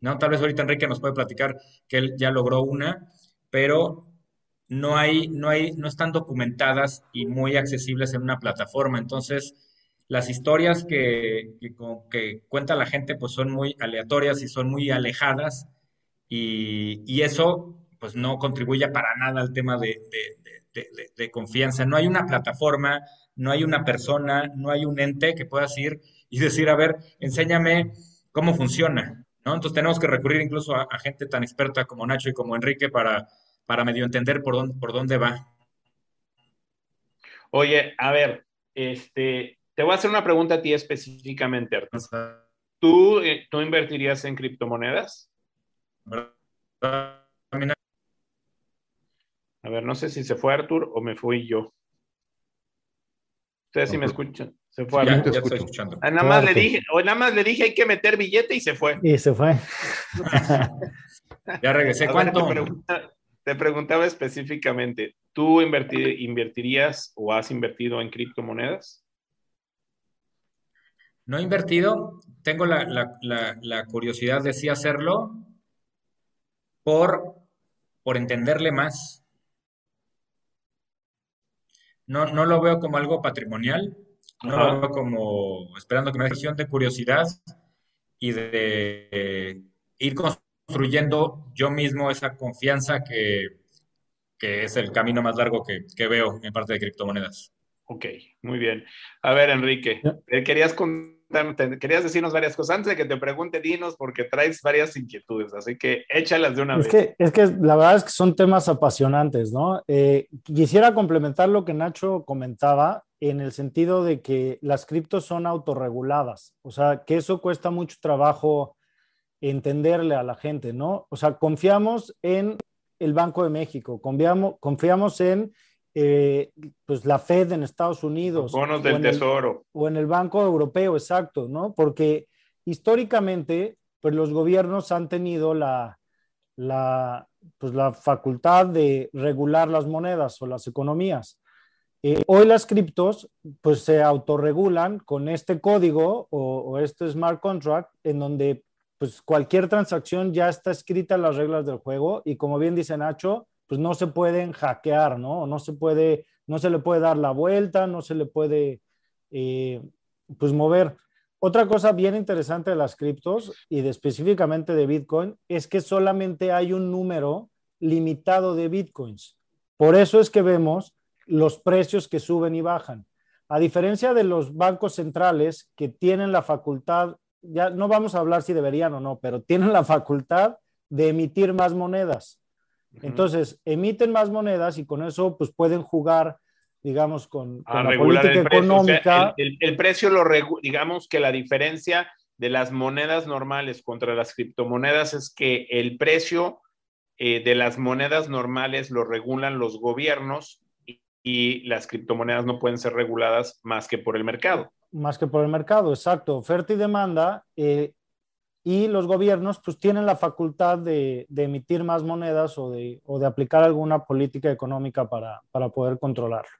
¿No? Tal vez ahorita Enrique nos puede platicar que él ya logró una, pero no hay, no hay, no están documentadas y muy accesibles en una plataforma. Entonces, las historias que, que, cuenta la gente pues son muy aleatorias y son muy alejadas y, eso pues no contribuye para nada al tema de, de, confianza. No hay una plataforma, no hay una persona, no hay un ente que puedas ir y decir, a ver, enséñame cómo funciona, ¿no? Entonces tenemos que recurrir incluso a, gente tan experta como Nacho y como Enrique para, para medio entender por dónde, por dónde va. Oye, a ver, este, te voy a hacer una pregunta a ti específicamente, Arturo. ¿Tú, eh, ¿Tú invertirías en criptomonedas? A ver, no sé si se fue Artur o me fui yo. Ustedes sí me escuchan. Se fue ya, ya estoy escuchando. Ah, nada, más le dije, o nada más le dije hay que meter billete y se fue. Y se fue. ya regresé. ¿Cuánto? te, preguntaba específicamente, ¿tú invertirías o has invertido en criptomonedas? No he invertido, tengo la, curiosidad de sí hacerlo por, por entenderle más. No, no lo veo como algo patrimonial, no como esperando que me dé de curiosidad y de ir construyendo yo mismo esa confianza que, es el camino más largo que, que veo en parte de criptomonedas. Ok, muy bien. A ver, Enrique, querías querías decirnos varias cosas. Antes de que te pregunte, dinos, porque traes varias inquietudes, así que échalas de una es vez. Que, es que la verdad es que son temas apasionantes, ¿no? Eh, quisiera complementar lo que Nacho comentaba en el sentido de que las criptos son autorreguladas, o sea, que eso cuesta mucho trabajo entenderle a la gente, ¿no? O sea, confiamos en el Banco de México, confiamos, confiamos en eh, pues la Fed en Estados Unidos. bonos del Tesoro. o en el Banco Europeo, exacto, ¿no? Porque históricamente, pues los gobiernos han tenido la, la, pues la facultad de regular las monedas o las economías. Eh, hoy las criptos pues se autorregulan con este código o, o, este smart contract en donde pues cualquier transacción ya está escrita en las reglas del juego y como bien dice Nacho, pues no se pueden hackear, ¿no? No se puede, no se le puede dar la vuelta, no se le puede, eh, pues mover. Otra cosa bien interesante de las criptos y específicamente de Bitcoin es que solamente hay un número limitado de Bitcoins. Por eso es que vemos los precios que suben y bajan. A diferencia de los bancos centrales que tienen la facultad, ya no vamos a hablar si deberían o no, pero tienen la facultad de emitir más monedas. Entonces, emiten más monedas y con eso pues pueden jugar, digamos, con, la política económica. el, precio lo digamos que la diferencia de las monedas normales contra las criptomonedas es que el precio eh, de las monedas normales lo regulan los gobiernos y, las criptomonedas no pueden ser reguladas más que por el mercado. Más que por el mercado, exacto. Oferta y demanda. Eh, y los gobiernos pues tienen la facultad de, emitir más monedas o de, aplicar alguna política económica para, poder controlarlo.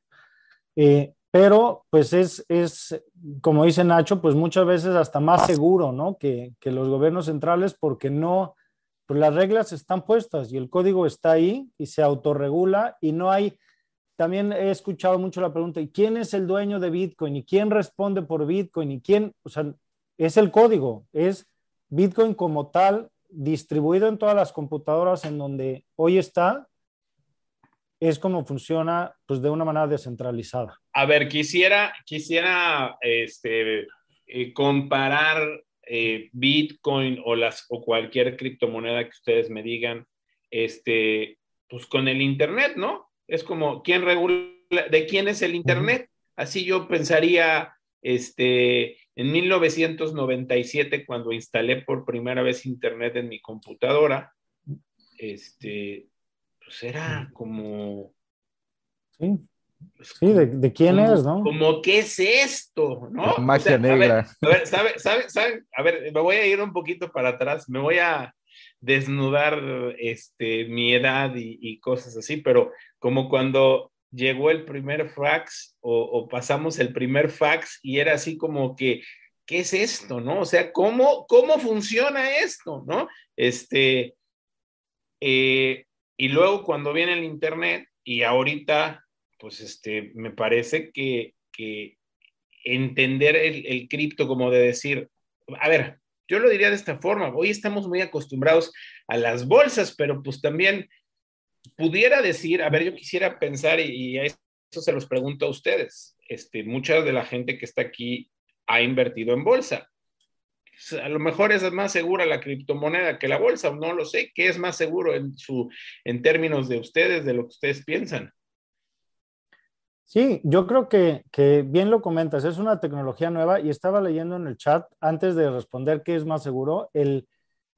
Eh, pero pues es, es, como dice Nacho, pues muchas veces hasta más seguro, ¿no? Que, los gobiernos centrales porque no, pues las reglas están puestas y el código está ahí y se autorregula y no hay, también he escuchado mucho la pregunta, ¿y quién es el dueño de Bitcoin? ¿Y quién responde por Bitcoin? ¿Y quién? O sea, es el código, es Bitcoin como tal, distribuido en todas las computadoras en donde hoy está, es como funciona pues de una manera descentralizada. A ver, quisiera, quisiera este, eh, comparar eh, Bitcoin o, las, o cualquier criptomoneda que ustedes me digan, este, pues con el Internet, ¿no? Es como, ¿quién regula? ¿De quién es el Internet? Así yo pensaría, este, en 1997, cuando instalé por primera vez Internet en mi computadora, este, pues era como... Sí, pues sí de, quién es, ¿no? Como, ¿qué es esto? ¿no? Magia negra. A ver, ¿sabe, sabe, sabe? A ver, me voy a ir un poquito para atrás, me voy a desnudar este, mi edad y cosas así, pero como cuando llegó el primer fax o, pasamos el primer fax y era así como que, ¿qué es esto? ¿No? O sea, ¿cómo, cómo funciona esto? ¿No? Este, eh, y luego cuando viene el Internet y ahorita, pues este, me parece que, entender el, el cripto como de decir, a ver, yo lo diría de esta forma, hoy estamos muy acostumbrados a las bolsas, pero pues también pudiera decir, a ver, yo quisiera pensar y, y eso se los pregunto a ustedes, este, mucha de la gente que está aquí ha invertido en bolsa. A lo mejor es más segura la criptomoneda que la bolsa, no lo sé, ¿qué es más seguro en, su, en términos de ustedes, de lo que ustedes piensan? Sí, yo creo que, que, bien lo comentas, es una tecnología nueva y estaba leyendo en el chat antes de responder qué es más seguro, el,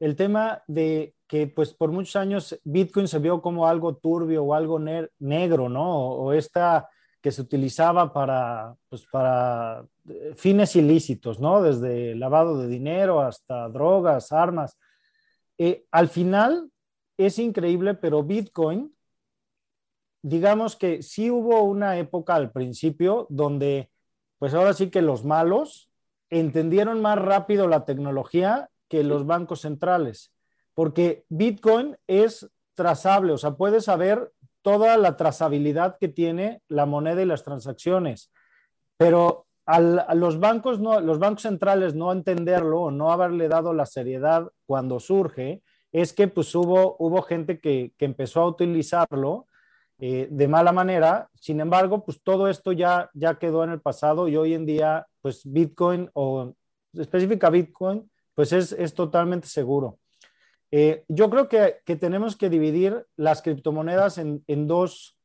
el tema de que pues por muchos años Bitcoin se vio como algo turbio o algo ne negro, ¿no? O, o, esta que se utilizaba para, pues, para eh, fines ilícitos, ¿no? Desde lavado de dinero hasta drogas, armas. Eh, al final es increíble, pero Bitcoin digamos que sí hubo una época al principio donde, pues ahora sí que los malos entendieron más rápido la tecnología que los bancos centrales, porque Bitcoin es trazable, o sea, puedes saber toda la trazabilidad que tiene la moneda y las transacciones, pero a los bancos centrales no entenderlo o no haberle dado la seriedad cuando surge, es que pues hubo, hubo gente que, empezó a utilizarlo eh, de mala manera. Sin embargo, pues todo esto ya, ya quedó en el pasado y hoy en día, pues Bitcoin o específica Bitcoin, pues es, es totalmente seguro. Eh, yo creo que, que, tenemos que dividir las criptomonedas en, en dos,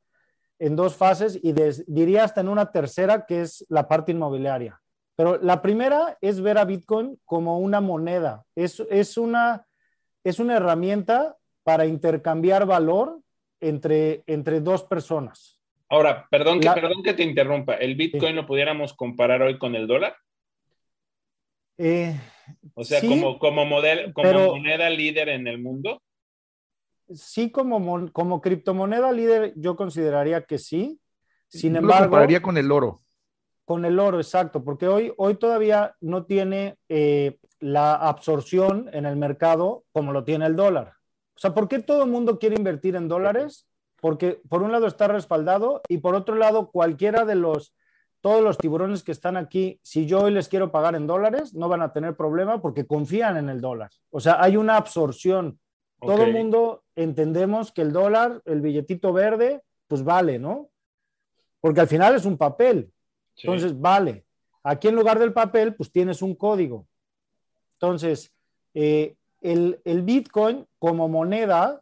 en dos fases y des, diría hasta en una tercera, que es la parte inmobiliaria. Pero la primera es ver a Bitcoin como una moneda. Es, es, una, es una herramienta para intercambiar valor entre, entre dos personas. Ahora, perdón que, La, perdón que te interrumpa, ¿el Bitcoin sí. lo pudiéramos comparar hoy con el dólar? Eh, o sea, sí, como, como, model, como pero, moneda líder en el mundo. Sí, como, como criptomoneda líder, yo consideraría que sí. Sin yo embargo. Lo compararía con el oro. Con el oro, exacto, porque hoy, hoy todavía no tiene eh, la absorción en el mercado como lo tiene el dólar. O sea, ¿por qué todo el mundo quiere invertir en dólares? Porque por un lado está respaldado y por otro lado cualquiera de los, todos los tiburones que están aquí, si yo hoy les quiero pagar en dólares, no van a tener problema porque confían en el dólar. O sea, hay una absorción. Okay. Todo el mundo entendemos que el dólar, el billetito verde, pues vale, ¿no? Porque al final es un papel. Sí. Entonces, vale. Aquí en lugar del papel, pues tienes un código. Entonces, eh, el, el, Bitcoin como moneda,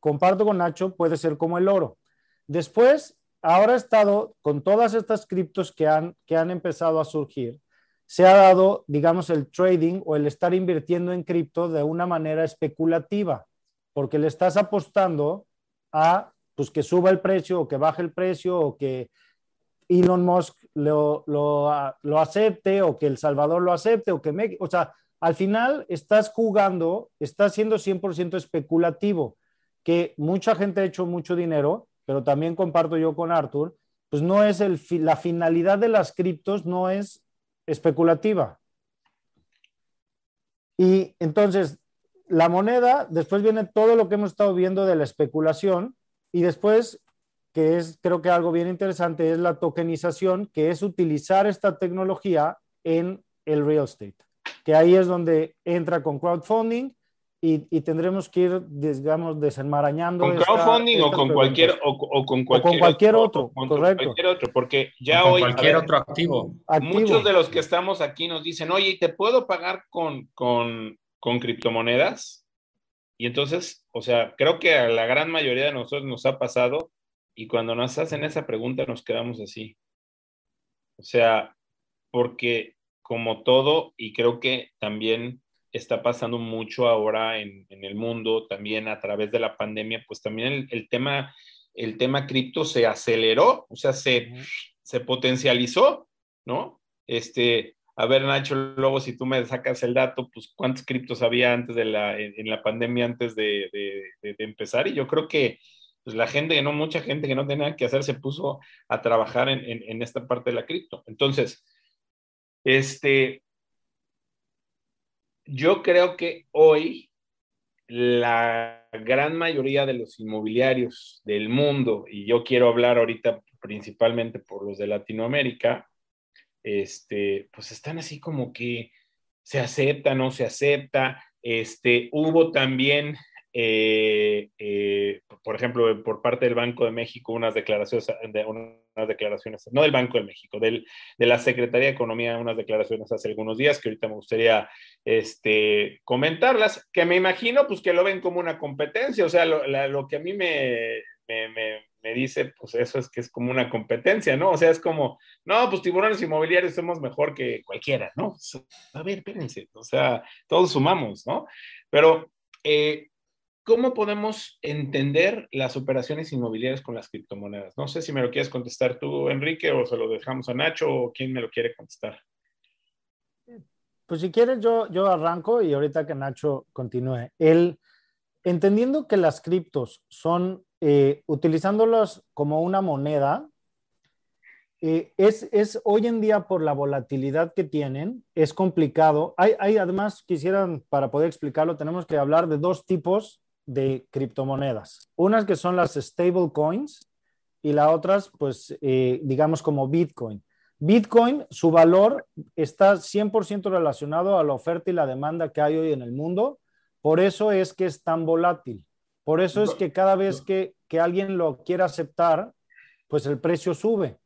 comparto con Nacho, puede ser como el oro. Después, ahora ha estado con todas estas criptos que han, que han empezado a surgir, se ha dado, digamos, el trading o el estar invirtiendo en cripto de una manera especulativa, porque le estás apostando a pues, que suba el precio o que baje el precio o que Elon Musk lo, lo, lo acepte o que El Salvador lo acepte o que o sea, al final estás jugando, estás siendo 100% especulativo, que mucha gente ha hecho mucho dinero, pero también comparto yo con Arthur, pues no es el, la finalidad de las criptos no es especulativa. Y entonces, la moneda, después viene todo lo que hemos estado viendo de la especulación y después, que es creo que algo bien interesante, es la tokenización, que es utilizar esta tecnología en el real estate que ahí es donde entra con crowdfunding y, y tendremos que ir, digamos, desenmarañando. ¿Con crowdfunding esta, o, con cualquier, o, o, con cualquier, o con cualquier otro, otro correcto. Cualquier otro, porque ya con hoy... cualquier ver, otro activo. activo. Muchos de los que estamos aquí nos dicen, oye, ¿te puedo pagar con, con, con criptomonedas? Y entonces, o sea, creo que a la gran mayoría de nosotros nos ha pasado y cuando nos hacen esa pregunta nos quedamos así. O sea, porque como todo, y creo que también está pasando mucho ahora en, en el mundo, también a través de la pandemia, pues también el, el tema, el tema cripto se aceleró, o sea, se, uh -huh. se potencializó, ¿no? Este, a ver, Nacho, luego si tú me sacas el dato, pues cuántos criptos había antes de la, en, en la pandemia, antes de, de, de, de, empezar, y yo creo que pues la gente, no mucha gente que no tenía que hacer, se puso a trabajar en, en esta parte de la cripto. Entonces, este, yo creo que hoy la gran mayoría de los inmobiliarios del mundo, y yo quiero hablar ahorita principalmente por los de Latinoamérica, este, pues están así como que se acepta, no se acepta. Este, hubo también eh, eh, por ejemplo, por parte del Banco de México, unas declaraciones, de, unas declaraciones, no del Banco de México, del, de la Secretaría de Economía, unas declaraciones hace algunos días que ahorita me gustaría este, comentarlas, que me imagino pues que lo ven como una competencia, o sea, lo, lo que a mí me, me, me, dice, pues eso es que es como una competencia, ¿no? O sea, es como, no, pues tiburones inmobiliarios somos mejor que cualquiera, ¿no? A ver, espérense, o sea, todos sumamos, ¿no? Pero... Eh, ¿Cómo podemos entender las operaciones inmobiliarias con las criptomonedas? No sé si me lo quieres contestar tú, Enrique, o se lo dejamos a Nacho, o quién me lo quiere contestar. Pues si quieres, yo, yo arranco y ahorita que Nacho continúe. El, entendiendo que las criptos son, eh, utilizándolas como una moneda, eh, es, es, hoy en día por la volatilidad que tienen, es complicado. Hay, además, quisieran, para poder explicarlo, tenemos que hablar de dos tipos de criptomonedas. Unas que son las stable coins y las otras, pues, eh, digamos como Bitcoin. Bitcoin, su valor está 100% relacionado a la oferta y la demanda que hay hoy en el mundo. Por eso es que es tan volátil. Por eso es que cada vez que, que alguien lo quiera aceptar, pues el precio sube.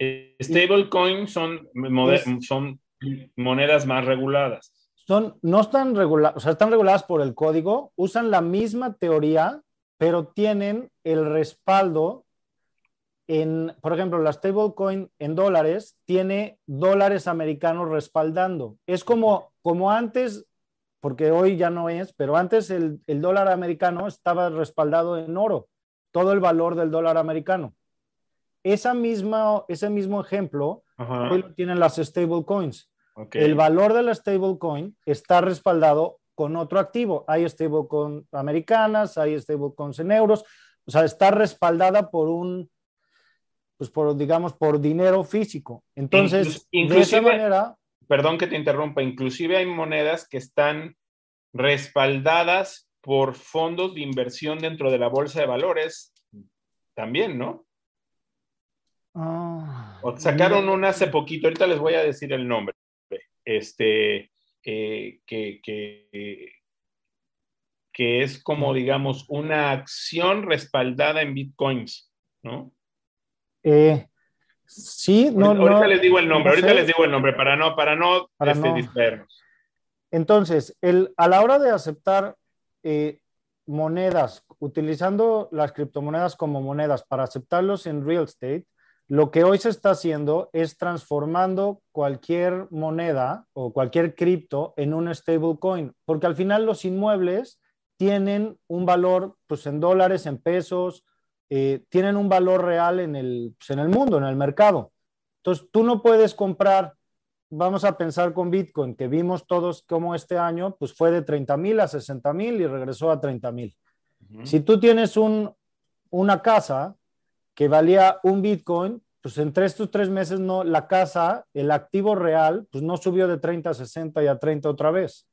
Eh, Stablecoin son, son monedas más reguladas no están reguladas, o sea, están reguladas por el código, usan la misma teoría, pero tienen el respaldo en, por ejemplo, la stablecoin en dólares tiene dólares americanos respaldando. Es como, como antes, porque hoy ya no es, pero antes el, dólar americano estaba respaldado en oro, todo el valor del dólar americano. Esa misma, ese mismo ejemplo hoy lo tienen las stablecoins. El valor de la stablecoin está respaldado con otro activo. Hay stablecoins americanas, hay stablecoins en euros, o sea, está respaldada por un, pues por, digamos, por dinero físico. Entonces, de esa manera... Perdón que te interrumpa, inclusive hay monedas que están respaldadas por fondos de inversión dentro de la bolsa de valores también, ¿no? Ah, sacaron una hace poquito, ahorita les voy a decir el nombre este, eh, que, que, que, es como, digamos, una acción respaldada en bitcoins, ¿no? Eh, sí, no. Ahorita les digo el nombre, ahorita les digo el nombre para no, para no, este, distraernos. Entonces, el, a la hora de aceptar eh, monedas, utilizando las criptomonedas como monedas para aceptarlos en real estate, lo que hoy se está haciendo es transformando cualquier moneda o cualquier cripto en un stablecoin, porque al final los inmuebles tienen un valor pues, en dólares, en pesos, eh, tienen un valor real en el, pues, en el mundo, en el mercado. Entonces, tú no puedes comprar, vamos a pensar con Bitcoin, que vimos todos como este año, pues fue de 30 mil a 60 mil y regresó a 30 mil. Si tú tienes un, una casa, que valía un Bitcoin, pues entre estos tres meses no, la casa, el activo real, pues no subió de 30 a 60 y a 30 otra vez.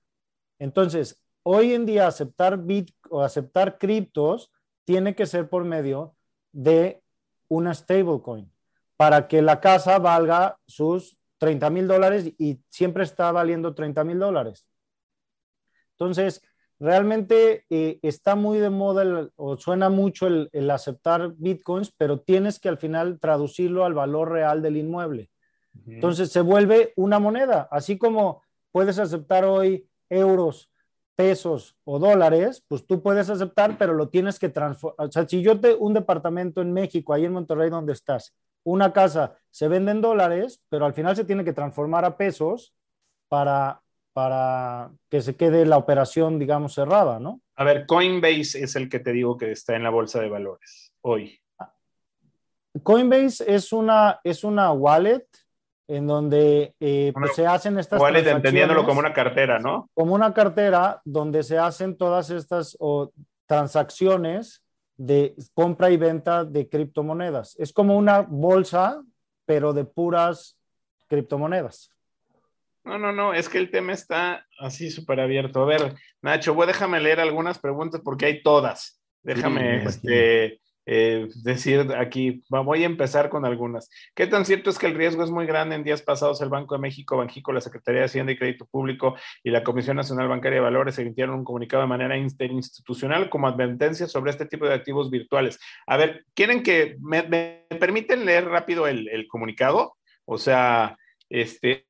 Entonces, hoy en día aceptar bit o aceptar criptos tiene que ser por medio de una stablecoin para que la casa valga sus 30 mil dólares y siempre está valiendo 30 mil dólares. Entonces, realmente eh, está muy de moda o suena mucho el, aceptar bitcoins, pero tienes que al final traducirlo al valor real del inmueble. Entonces se vuelve una moneda, así como puedes aceptar hoy euros, pesos o dólares, pues tú puedes aceptar, pero lo tienes que transformar. O sea, si yo te un departamento en México, ahí en Monterrey donde estás, una casa se vende en dólares, pero al final se tiene que transformar a pesos para para que se quede la operación, digamos, cerrada, ¿no? A ver, Coinbase es el que te digo que está en la bolsa de valores hoy. Coinbase es una, es una wallet en donde eh, pues, se hacen estas wallet entendiéndolo como una cartera, ¿no? Como una cartera donde se hacen todas estas transacciones de compra y venta de criptomonedas. Es como una bolsa, pero de puras criptomonedas. No, no, no, es que el tema está así súper abierto. A ver, Nacho, voy, déjame leer algunas preguntas porque hay todas. Déjame, este, eh, decir aquí, voy a empezar con algunas. ¿Qué tan cierto es que el riesgo es muy grande? En días pasados, el Banco de México, Banjico, la Secretaría de Hacienda y Crédito Público y la Comisión Nacional Bancaria de Valores emitieron un comunicado de manera interinstitucional como advertencia sobre este tipo de activos virtuales. A ver, ¿quieren que me, permiten leer rápido el, el comunicado? O sea, este,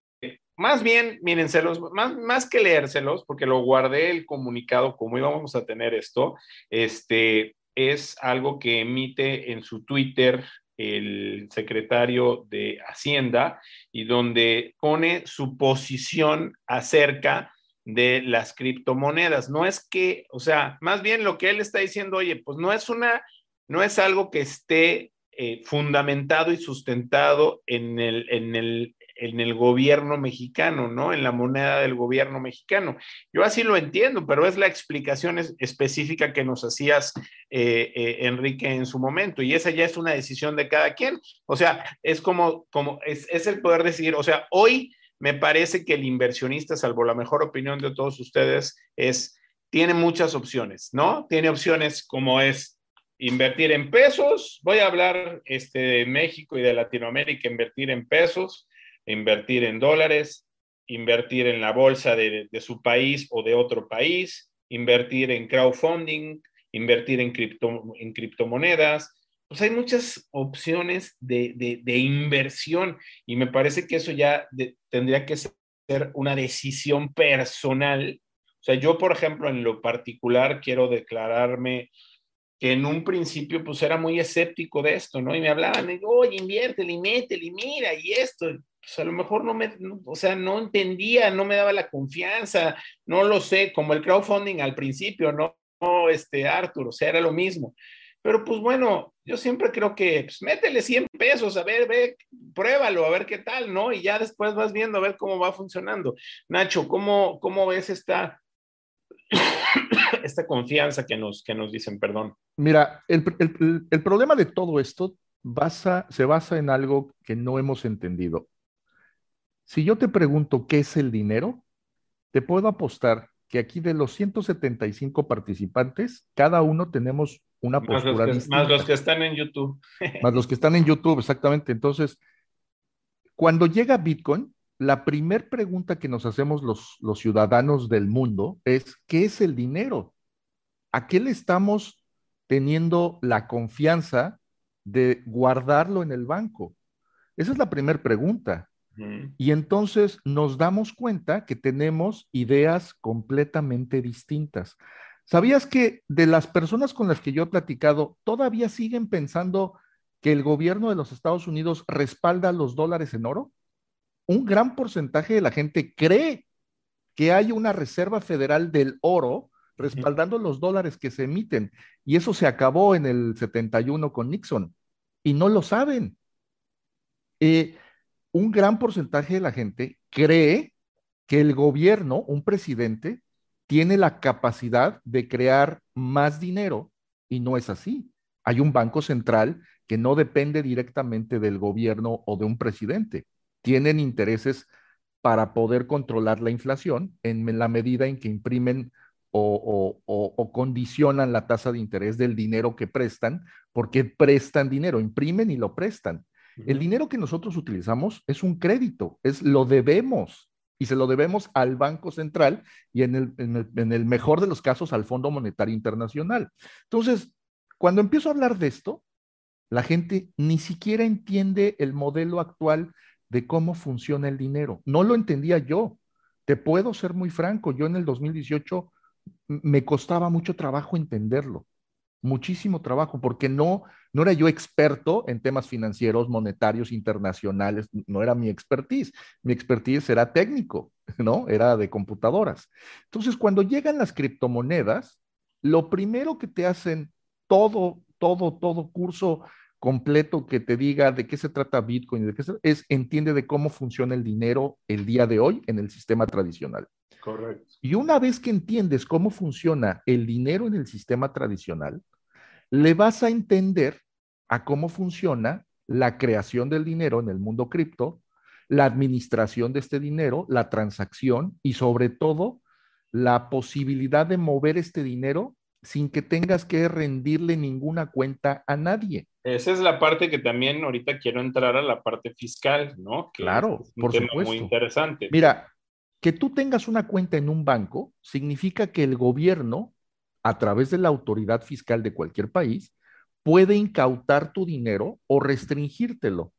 más bien, mírenselos, más, más que leérselos, porque lo guardé el comunicado como íbamos a tener esto, este, es algo que emite en su Twitter el secretario de Hacienda y donde pone su posición acerca de las criptomonedas. No es que, o sea, más bien lo que él está diciendo, oye, pues no es una, no es algo que esté eh, fundamentado y sustentado en el, en, el, en el gobierno mexicano, ¿no? En la moneda del gobierno mexicano. Yo así lo entiendo, pero es la explicación específica que nos hacías, eh, eh, Enrique, en su momento, y esa ya es una decisión de cada quien. O sea, es como, como es, es el poder decidir, o sea, hoy me parece que el inversionista, salvo la mejor opinión de todos ustedes, es, tiene muchas opciones, ¿no? Tiene opciones como es invertir en pesos, voy a hablar este, de México y de Latinoamérica, invertir en pesos, invertir en dólares, invertir en la bolsa de, su país o de otro país, invertir en crowdfunding, invertir en, en criptomonedas. Pues hay muchas opciones de, inversión y me parece que eso ya tendría que ser una decisión personal. O sea, yo, por ejemplo, en lo particular quiero declararme que en un principio pues era muy escéptico de esto, ¿no? Y me hablaban, oye, invierte, y métele, mira, y esto pues a lo mejor no me, o sea, no entendía, no me daba la confianza, no lo sé, como el crowdfunding al principio, no, este, Arthur, o sea, era lo mismo. Pero pues bueno, yo siempre creo que, pues métele 100 pesos, a ver, ve, pruébalo, a ver qué tal, ¿no? Y ya después vas viendo a ver cómo va funcionando. Nacho, ¿cómo, cómo ves esta, esta confianza que nos, que nos dicen, perdón? Mira, el, el, el problema de todo esto basa, se basa en algo que no hemos entendido. Si yo te pregunto qué es el dinero, te puedo apostar que aquí de los 175 participantes, cada uno tenemos una postura más Más los que están en YouTube. más los que están en YouTube, exactamente. Entonces, cuando llega Bitcoin, la primera pregunta que nos hacemos los, los ciudadanos del mundo es, ¿qué es el dinero? ¿A qué le estamos teniendo la confianza de guardarlo en el banco? Esa es la primera pregunta. Y entonces nos damos cuenta que tenemos ideas completamente distintas. ¿Sabías que de las personas con las que yo he platicado todavía siguen pensando que el gobierno de los Estados Unidos respalda los dólares en oro? Un gran porcentaje de la gente cree que hay una reserva federal del oro respaldando los dólares que se emiten. Y eso se acabó en el 71 con Nixon. Y no lo saben. Eh, un gran porcentaje de la gente cree que el gobierno, un presidente, tiene la capacidad de crear más dinero y no es así. Hay un banco central que no depende directamente del gobierno o de un presidente. Tienen intereses para poder controlar la inflación en la medida en que imprimen o, condicionan la tasa de interés del dinero que prestan, porque prestan dinero, imprimen y lo prestan. El dinero que nosotros utilizamos es un crédito, es lo debemos y se lo debemos al Banco Central y en el, en el, mejor de los casos al Fondo Monetario Internacional. Entonces, cuando empiezo a hablar de esto, la gente ni siquiera entiende el modelo actual de cómo funciona el dinero. No lo entendía yo. Te puedo ser muy franco, yo en el 2018 me costaba mucho trabajo entenderlo muchísimo trabajo, porque no, no era yo experto en temas financieros, monetarios, internacionales, no era mi expertise. Mi expertise era técnico, ¿no? Era de computadoras. Entonces, cuando llegan las criptomonedas, lo primero que te hacen todo, todo, todo curso completo que te diga de qué se trata Bitcoin, de qué es entiende de cómo funciona el dinero el día de hoy en el sistema tradicional. Correcto. Y una vez que entiendes cómo funciona el dinero en el sistema tradicional, le vas a entender a cómo funciona la creación del dinero en el mundo cripto, la administración de este dinero, la transacción y sobre todo la posibilidad de mover este dinero sin que tengas que rendirle ninguna cuenta a nadie. Esa es la parte que también ahorita quiero entrar a la parte fiscal, ¿no? claro, es un por tema supuesto. muy interesante. Mira, que tú tengas una cuenta en un banco significa que el gobierno, a través de la autoridad fiscal de cualquier país, puede incautar tu dinero o restringírtelo.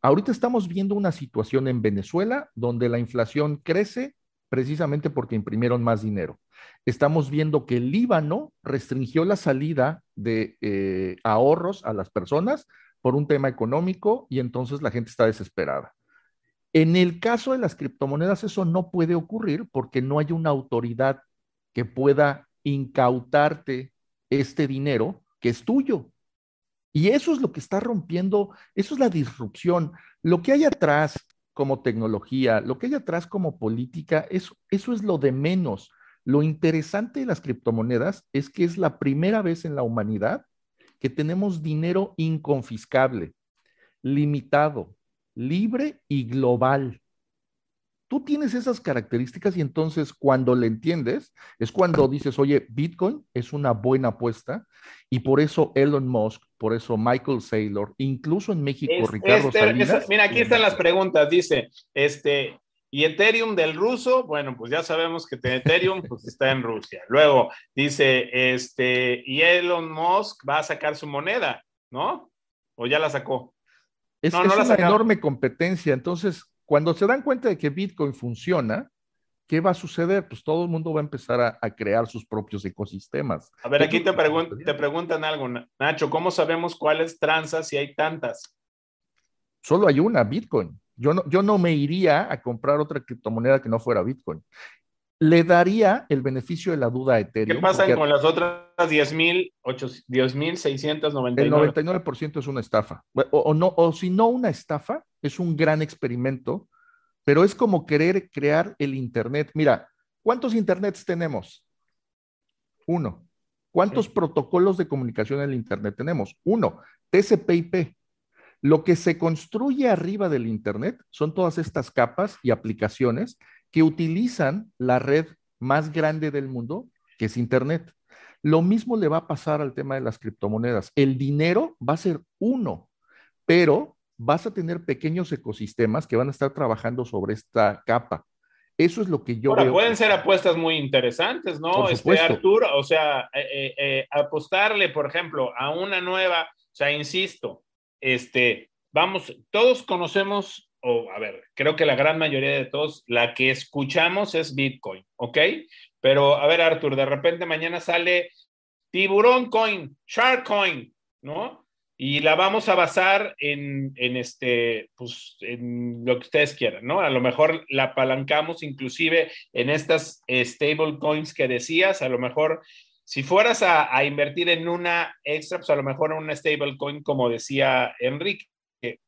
Ahorita estamos viendo una situación en Venezuela donde la inflación crece precisamente porque imprimieron más dinero. Estamos viendo que el Líbano restringió la salida de eh, ahorros a las personas por un tema económico y entonces la gente está desesperada. En el caso de las criptomonedas eso no puede ocurrir porque no hay una autoridad que pueda incautarte este dinero que es tuyo. Y eso es lo que está rompiendo, eso es la disrupción. Lo que hay atrás como tecnología, lo que hay atrás como política, eso, eso es lo de menos. Lo interesante de las criptomonedas es que es la primera vez en la humanidad que tenemos dinero inconfiscable, limitado, libre y global tú tienes esas características y entonces cuando le entiendes es cuando dices, oye, Bitcoin es una buena apuesta y por eso Elon Musk, por eso Michael Saylor, incluso en México, Es- Ricardo este- Salinas. esa- mira, aquí están las preguntas. Dice, este, y Ethereum del ruso, bueno, pues ya sabemos que Ethereum pues está en Rusia. Luego dice, este, y Elon Musk va a sacar su moneda, ¿no? ¿O ya la sacó? Es, No, es no la una sacaron. enorme competencia. Entonces, cuando se dan cuenta de que Bitcoin funciona, ¿qué va a suceder? Pues todo el mundo va a empezar a, a crear sus propios ecosistemas. A ver, aquí te, pregun- te preguntan algo, Na- Nacho, ¿cómo sabemos cuáles tranzas si hay tantas? Solo hay una, Bitcoin. Yo no, yo no me iría a comprar otra criptomoneda que no fuera Bitcoin. Le daría el beneficio de la duda a ¿Qué Ethereum. pasa porque con las otras 10.699? El 99% es una estafa. O, o no, o si no una estafa, es un gran experimento, pero es como querer crear el Internet. Mira, ¿cuántos Internets tenemos? Uno. ¿Cuántos protocolos de comunicación en el Internet tenemos? Uno. TCP/IP. Lo que se construye arriba del Internet son todas estas capas y aplicaciones que utilizan la red más grande del mundo, que es Internet. Lo mismo le va a pasar al tema de las criptomonedas. El dinero va a ser uno, pero vas a tener pequeños ecosistemas que van a estar trabajando sobre esta capa. Eso es lo que yo Ahora, veo. pueden ser apuestas muy interesantes, ¿no? Este. Arturo, o sea, eh, eh, eh, apostarle, por ejemplo, a una nueva, o sea, insisto, este, vamos, todos conocemos, o a ver, creo que la gran mayoría de todos, la que escuchamos es Bitcoin, ¿ok? Pero, a ver, Arturo, de repente mañana sale Tiburón Coin, Shark Coin, ¿no? Y la vamos a basar en, en este, pues, en lo que ustedes quieran, ¿no? A lo mejor la apalancamos inclusive en estas eh, stable coins que decías, a lo mejor si fueras a, invertir en una extra, pues a lo mejor en una stable coin, como decía Enrique.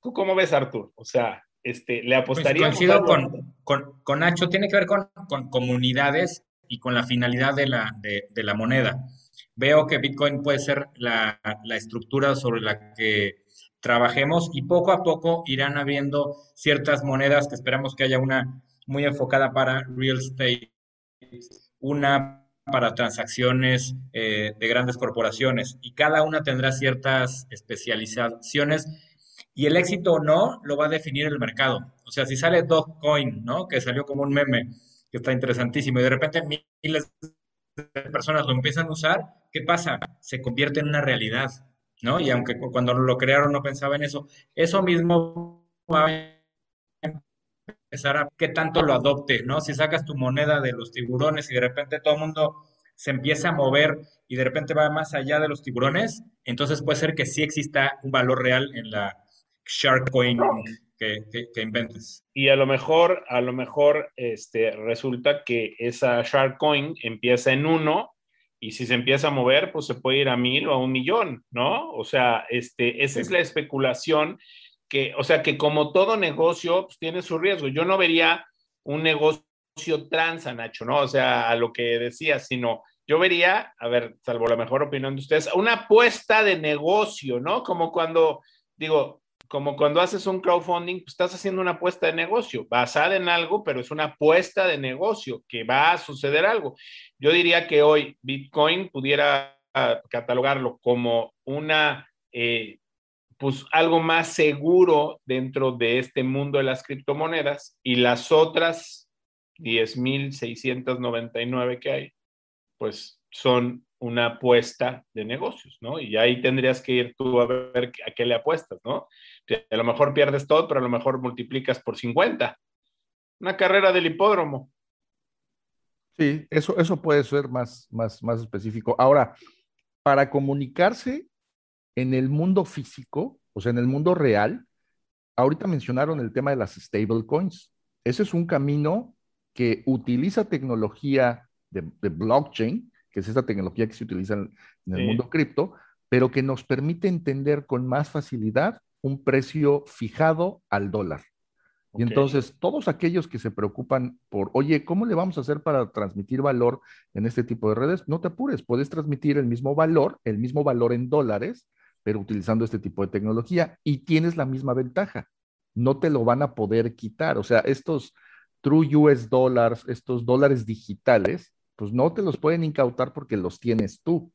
¿Tú cómo ves, Artur? O sea, este, ¿le Pues apostaríamos? coincido algo? con, con, con Nacho, tiene que ver con, con comunidades y con la finalidad de la, de, de la moneda. Veo que Bitcoin puede ser la, la estructura sobre la que trabajemos y poco a poco irán habiendo ciertas monedas que esperamos que haya una muy enfocada para real estate, una para transacciones eh, de grandes corporaciones y cada una tendrá ciertas especializaciones y el éxito o no lo va a definir el mercado. O sea, si sale Dogecoin, ¿no? Que salió como un meme, que está interesantísimo, y de repente miles de personas lo empiezan a usar, ¿qué pasa? Se convierte en una realidad, ¿no? Y aunque cu- cuando lo crearon no pensaba en eso, eso mismo va a empezar a qué tanto lo adopte, ¿no? Si sacas tu moneda de los tiburones y de repente todo el mundo se empieza a mover y de repente va más allá de los tiburones, entonces puede ser que sí exista un valor real en la Shark Coin que, que- que inventes. Y a lo mejor, a lo mejor, este, resulta que esa Shark Coin empieza en uno y si se empieza a mover, pues se puede ir a mil o a un millón, ¿no? O sea, este, esa es la especulación que, o sea, que como todo negocio, pues tiene su riesgo. Yo no vería un negocio transa, Nacho, ¿no? O sea, a lo que decía, sino yo vería, a ver, salvo la mejor opinión de ustedes, una apuesta de negocio, ¿no? Como cuando, digo, como cuando haces un crowdfunding, pues estás haciendo una apuesta de negocio, basada en algo, pero es una apuesta de negocio, que va a suceder algo. Yo diría que hoy Bitcoin pudiera catalogarlo como una, eh, pues algo más seguro dentro de este mundo de las criptomonedas y las otras 10.699 que hay, pues son una apuesta de negocios, ¿no? Y ahí tendrías que ir tú a ver a qué le apuestas, ¿no? A lo mejor pierdes todo, pero a lo mejor multiplicas por 50. Una carrera del hipódromo. Sí, eso, eso puede ser más, más, más específico. Ahora, para comunicarse en el mundo físico, o sea, en el mundo real, ahorita mencionaron el tema de las stablecoins. Ese es un camino que utiliza tecnología de, blockchain, que es esa tecnología que se utiliza en, el mundo cripto, pero que nos permite entender con más facilidad un precio fijado al dólar. Y entonces todos aquellos que se preocupan por, oye, ¿cómo le vamos a hacer para transmitir valor en este tipo de redes? No te apures, puedes transmitir el mismo valor, el mismo valor en dólares, pero utilizando este tipo de tecnología y tienes la misma ventaja. No te lo van a poder quitar. O sea, estos true US dollars, estos dólares digitales, pues no te los pueden incautar porque los tienes tú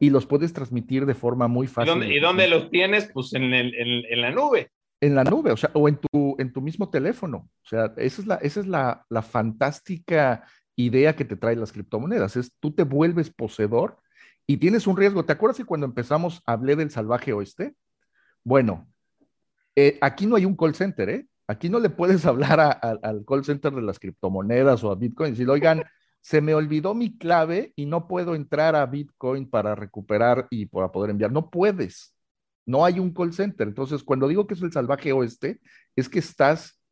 y los puedes transmitir de forma muy fácil. ¿Y dónde, los tienes? Pues en, en la nube en la nube, o sea, o en tu, en tu mismo teléfono. O sea, esa es la, esa es la, la fantástica idea que te trae las criptomonedas. Es tú te vuelves poseedor y tienes un riesgo. ¿Te acuerdas que cuando empezamos hablé del salvaje oeste? Bueno, eh, aquí no hay un call center, ¿eh? Aquí no le puedes hablar al call center de las criptomonedas o a Bitcoin y decir, oigan, se me olvidó mi clave y no puedo entrar a Bitcoin para recuperar y para poder enviar. No puedes. No hay un call center. Entonces, cuando digo que es el salvaje oeste, es que estás,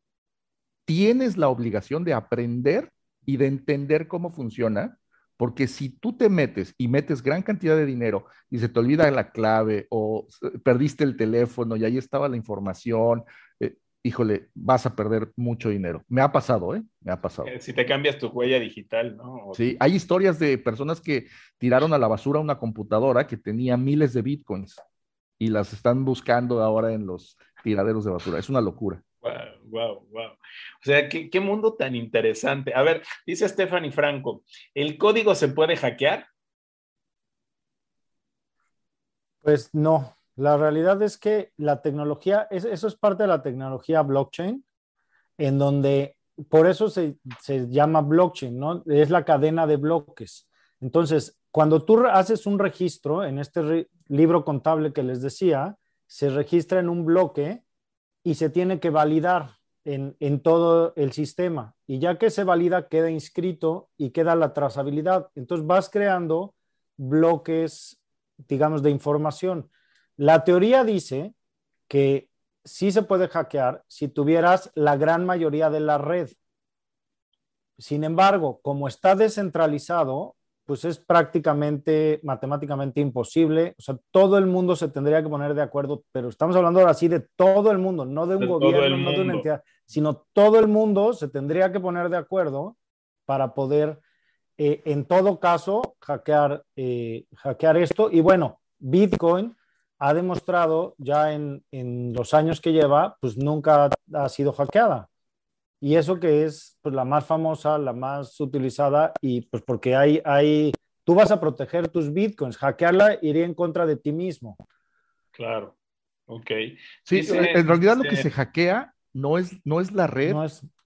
tienes la obligación de aprender y de entender cómo funciona, porque si tú te metes y metes gran cantidad de dinero y se te olvida la clave o perdiste el teléfono y ahí estaba la información, eh, híjole, vas a perder mucho dinero. Me ha pasado, ¿eh? Me ha pasado. Si te cambias tu huella digital, ¿no? Sí, hay historias de personas que tiraron a la basura una computadora que tenía miles de bitcoins y las están buscando ahora en los tiraderos de basura. Es una locura. Wow, wow, wow. O sea, ¿qué, qué mundo tan interesante. A ver, dice Stephanie Franco, ¿el código se puede hackear? Pues no. La realidad es que la tecnología, eso es parte de la tecnología blockchain, en donde por eso se, se llama blockchain, ¿no? Es la cadena de bloques. Entonces, cuando tú haces un registro en este libro contable que les decía, se registra en un bloque y se tiene que validar en, todo el sistema. Y ya que se valida, queda inscrito y queda la trazabilidad. Entonces vas creando bloques, digamos, de información. La teoría dice que sí se puede hackear si tuvieras la gran mayoría de la red. Sin embargo, como está descentralizado, pues es prácticamente matemáticamente imposible. O sea, todo el mundo se tendría que poner de acuerdo, pero estamos hablando ahora sí de todo el mundo, no de un gobierno, no de una entidad, sino todo el mundo se tendría que poner de acuerdo para poder, eh, en todo caso, hackear, eh, hackear esto. Y bueno, Bitcoin ha demostrado ya en, en los años que lleva, pues nunca ha sido hackeada. Y eso que es pues, la más famosa, la más utilizada, y pues porque hay, hay, tú vas a proteger tus bitcoins, hackearla iría en contra de ti mismo. Claro, ok. Sí, en realidad lo que se hackea no es, no es la red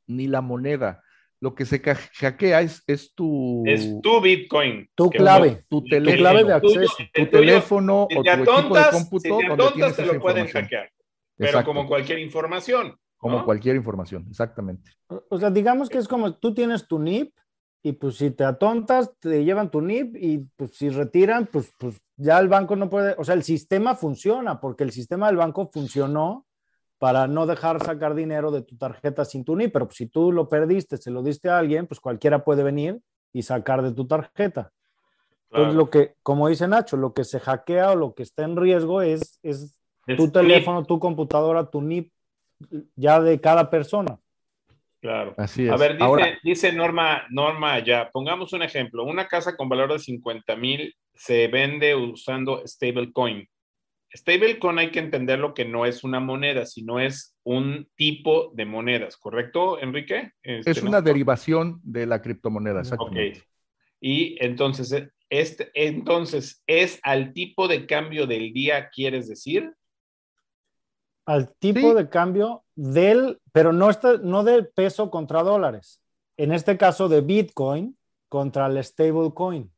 ni la moneda. Lo que se hackea es, es tu... Es tu Bitcoin. Tu clave. Tu, teléfono, clave de acceso. Tu, teléfono o tu equipo de cómputo. Si te atontas, te lo pueden hackear. Pero como cualquier información. Como cualquier información, exactamente. O sea, digamos que es como tú tienes tu NIP y pues si te atontas, te llevan tu NIP y pues si retiran, pues, pues ya el banco no puede, o sea, el sistema funciona porque el sistema del banco funcionó para no dejar sacar dinero de tu tarjeta sin tu NIP, pero pues, si tú lo perdiste, se lo diste a alguien, pues cualquiera puede venir y sacar de tu tarjeta. Entonces, lo que, como dice Nacho, lo que se hackea o lo que está en riesgo es, es, tu teléfono, tu computadora, tu NIP ya de cada persona. Claro. Así es. A ver, dice, dice, Norma, Norma, ya, pongamos un ejemplo. Una casa con valor de 50 mil se vende usando stablecoin. Stablecoin hay que entenderlo que no es una moneda, sino es un tipo de monedas, ¿correcto, Enrique? Este, es una derivación de la criptomoneda, exactamente. Y entonces, eh, Este, entonces, ¿es al tipo de cambio del día, quieres decir? Al tipo de cambio del, pero no, está, no del peso contra dólares. En este caso de Bitcoin contra el stablecoin.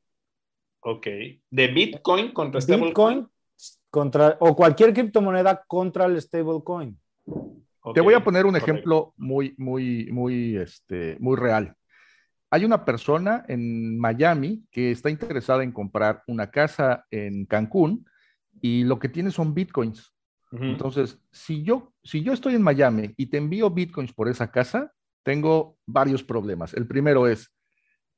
Ok. De Bitcoin contra stablecoin. Contra, o cualquier criptomoneda contra el stablecoin. Te voy a poner un ejemplo muy, muy, muy, este, muy real. Hay una persona en Miami que está interesada en comprar una casa en Cancún y lo que tiene son bitcoins. Entonces, si yo, si yo estoy en Miami y te envío bitcoins por esa casa, tengo varios problemas. El primero es,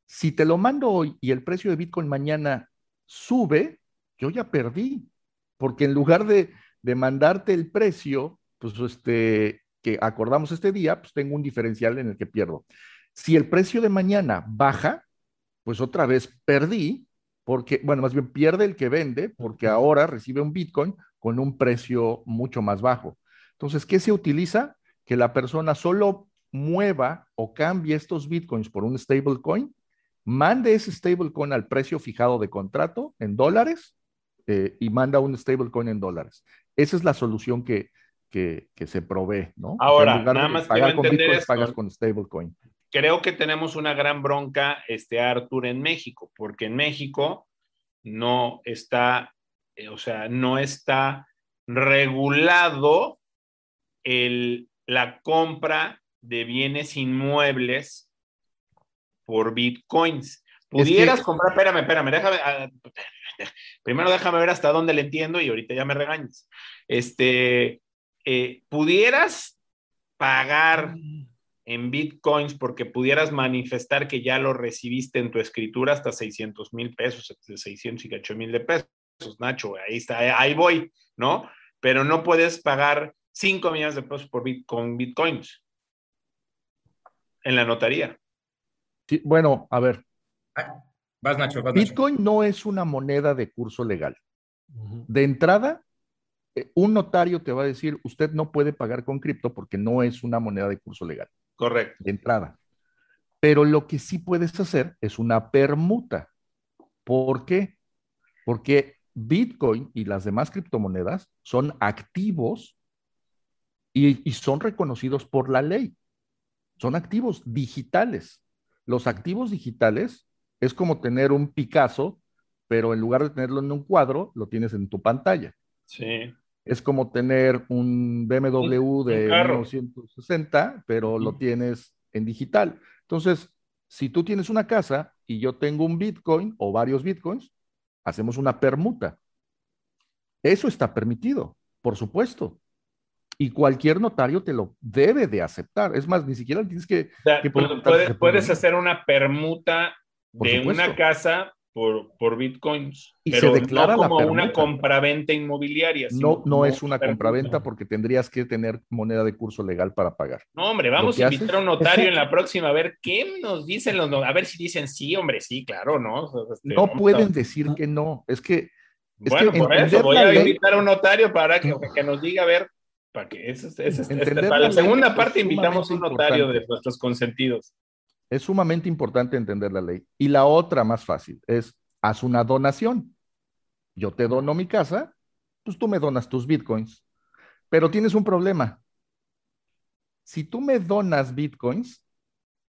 si te lo mando hoy y el precio de bitcoin mañana sube, yo ya perdí, porque en lugar de, de mandarte el precio, pues este, que acordamos este día, pues tengo un diferencial en el que pierdo. Si el precio de mañana baja, pues otra vez perdí, porque, bueno, más bien pierde el que vende, porque ahora recibe un Bitcoin con un precio mucho más bajo. Entonces, ¿qué se utiliza? Que la persona solo mueva o cambie estos Bitcoins por un stablecoin, mande ese stablecoin al precio fijado de contrato en dólares eh, y manda un stablecoin en dólares. Esa es la solución que, que, se provee, ¿no? Ahora, nada más pagar con Bitcoin, pagas con stablecoin creo que tenemos una gran bronca, este, Arthur, en México, porque en México no está, eh, o sea, no está regulado el, la compra de bienes inmuebles por bitcoins. Pudieras comprar, espérame, espérame, déjame, ah, primero déjame ver hasta dónde le entiendo y ahorita ya me regañes. Este, eh, pudieras pagar en bitcoins porque pudieras manifestar que ya lo recibiste en tu escritura hasta 600 mil pesos, 608 mil de pesos, Nacho, ahí está, ahí voy, ¿no? Pero no puedes pagar 5 millones de pesos por con bitcoins en la notaría. Sí, bueno, a ver. Vas, Nacho, Bitcoin no es una moneda de curso legal. De entrada, eh, un notario te va a decir, usted no puede pagar con cripto porque no es una moneda de curso legal. Correcto. De entrada. Pero lo que sí puedes hacer es una permuta. ¿Por qué? Porque Bitcoin y las demás criptomonedas son activos y, son reconocidos por la ley. Son activos digitales. Los activos digitales es como tener un Picasso, pero en lugar de tenerlo en un cuadro, lo tienes en tu pantalla. Sí es como tener un BMW de 1960, pero lo tienes en digital. Entonces, si tú tienes una casa y yo tengo un Bitcoin o varios Bitcoins, hacemos una permuta. Eso está permitido, por supuesto. Y cualquier notario te lo debe de aceptar. Es más, ni siquiera tienes que... puedes, hacer una permuta de una casa por, por bitcoins. Y pero se declara no como una compraventa inmobiliaria. No, no es una compraventa porque tendrías que tener moneda de curso legal para pagar. No, hombre, vamos a invitar a un notario en la próxima a ver qué nos dicen los a ver si dicen sí, hombre, sí, claro, ¿no? Este, no pueden decir que no. Es que. bueno, por eso voy a invitar a un notario para que, que nos diga a ver. Para que es, para la, segunda parte invitamos a un notario de nuestros consentidos. Es sumamente importante entender la ley. Y la otra más fácil es, haz una donación. Yo te dono mi casa, pues tú me donas tus bitcoins. Pero tienes un problema. Si tú me donas bitcoins,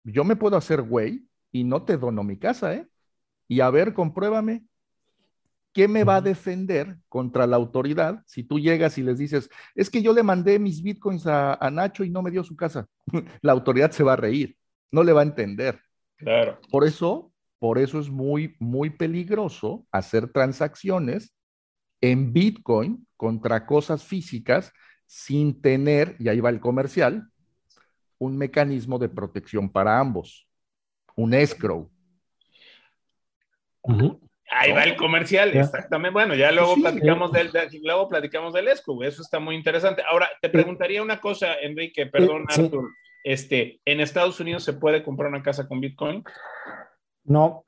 yo me puedo hacer güey y no te dono mi casa, ¿eh? Y a ver, compruébame. ¿Qué me va a defender contra la autoridad si tú llegas y les dices, es que yo le mandé mis bitcoins a, a Nacho y no me dio su casa? la autoridad se va a reír no le va a entender. Claro. Por eso, por eso es muy, muy peligroso hacer transacciones en Bitcoin contra cosas físicas sin tener, y ahí va el comercial, un mecanismo de protección para ambos, un escrow. Ahí va el comercial, exactamente. Bueno, ya luego platicamos del, luego platicamos del escrow, eso está muy interesante. Ahora, te preguntaría una cosa, Enrique, perdón, Arthur este, ¿en Estados Unidos se puede comprar una casa con Bitcoin? No,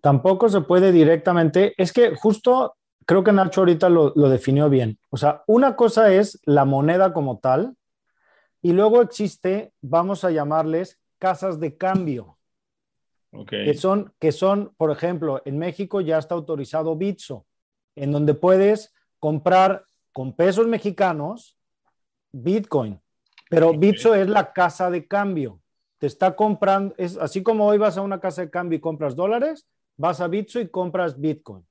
tampoco se puede directamente. Es que justo creo que Nacho ahorita lo, definió bien. O sea, una cosa es la moneda como tal y luego existe, vamos a llamarles casas de cambio. que, son, que son, por ejemplo, en México ya está autorizado Bitso, en donde puedes comprar con pesos mexicanos Bitcoin, pero Bitso es la casa de cambio. Te está comprando, es así como hoy vas a una casa de cambio y compras dólares, vas a Bitso y compras Bitcoin.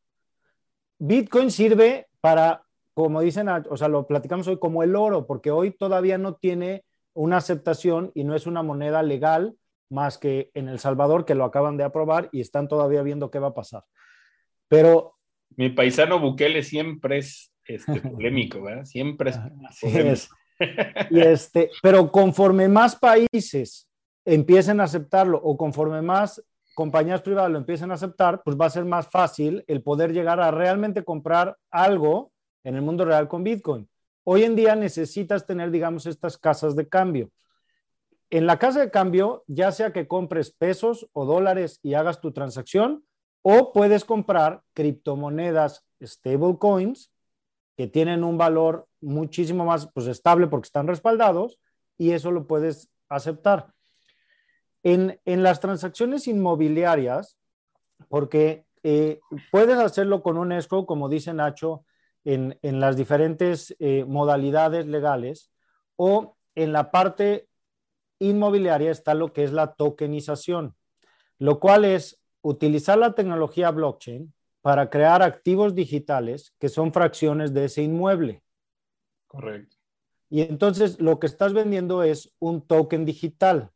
Bitcoin sirve para, como dicen, o sea, lo platicamos hoy como el oro, porque hoy todavía no tiene una aceptación y no es una moneda legal más que en El Salvador, que lo acaban de aprobar y están todavía viendo qué va a pasar. Pero... Mi paisano Bukele siempre es este, polémico, ¿verdad? Siempre es, Y este, pero conforme más países empiecen a aceptarlo o conforme más compañías privadas lo empiecen a aceptar, pues va a ser más fácil el poder llegar a realmente comprar algo en el mundo real con Bitcoin. Hoy en día necesitas tener, digamos, estas casas de cambio en la casa de cambio, ya sea que compres pesos o dólares y hagas tu transacción, o puedes comprar criptomonedas stablecoins que tienen un valor muchísimo más pues, estable porque están respaldados y eso lo puedes aceptar. En, las transacciones inmobiliarias, porque eh, puedes hacerlo con un escrow, como dice Nacho, en, las diferentes eh, modalidades legales, o en la parte inmobiliaria está lo que es la tokenización, lo cual es utilizar la tecnología blockchain para crear activos digitales que son fracciones de ese inmueble. Correcto. Y entonces lo que estás vendiendo es un token digital.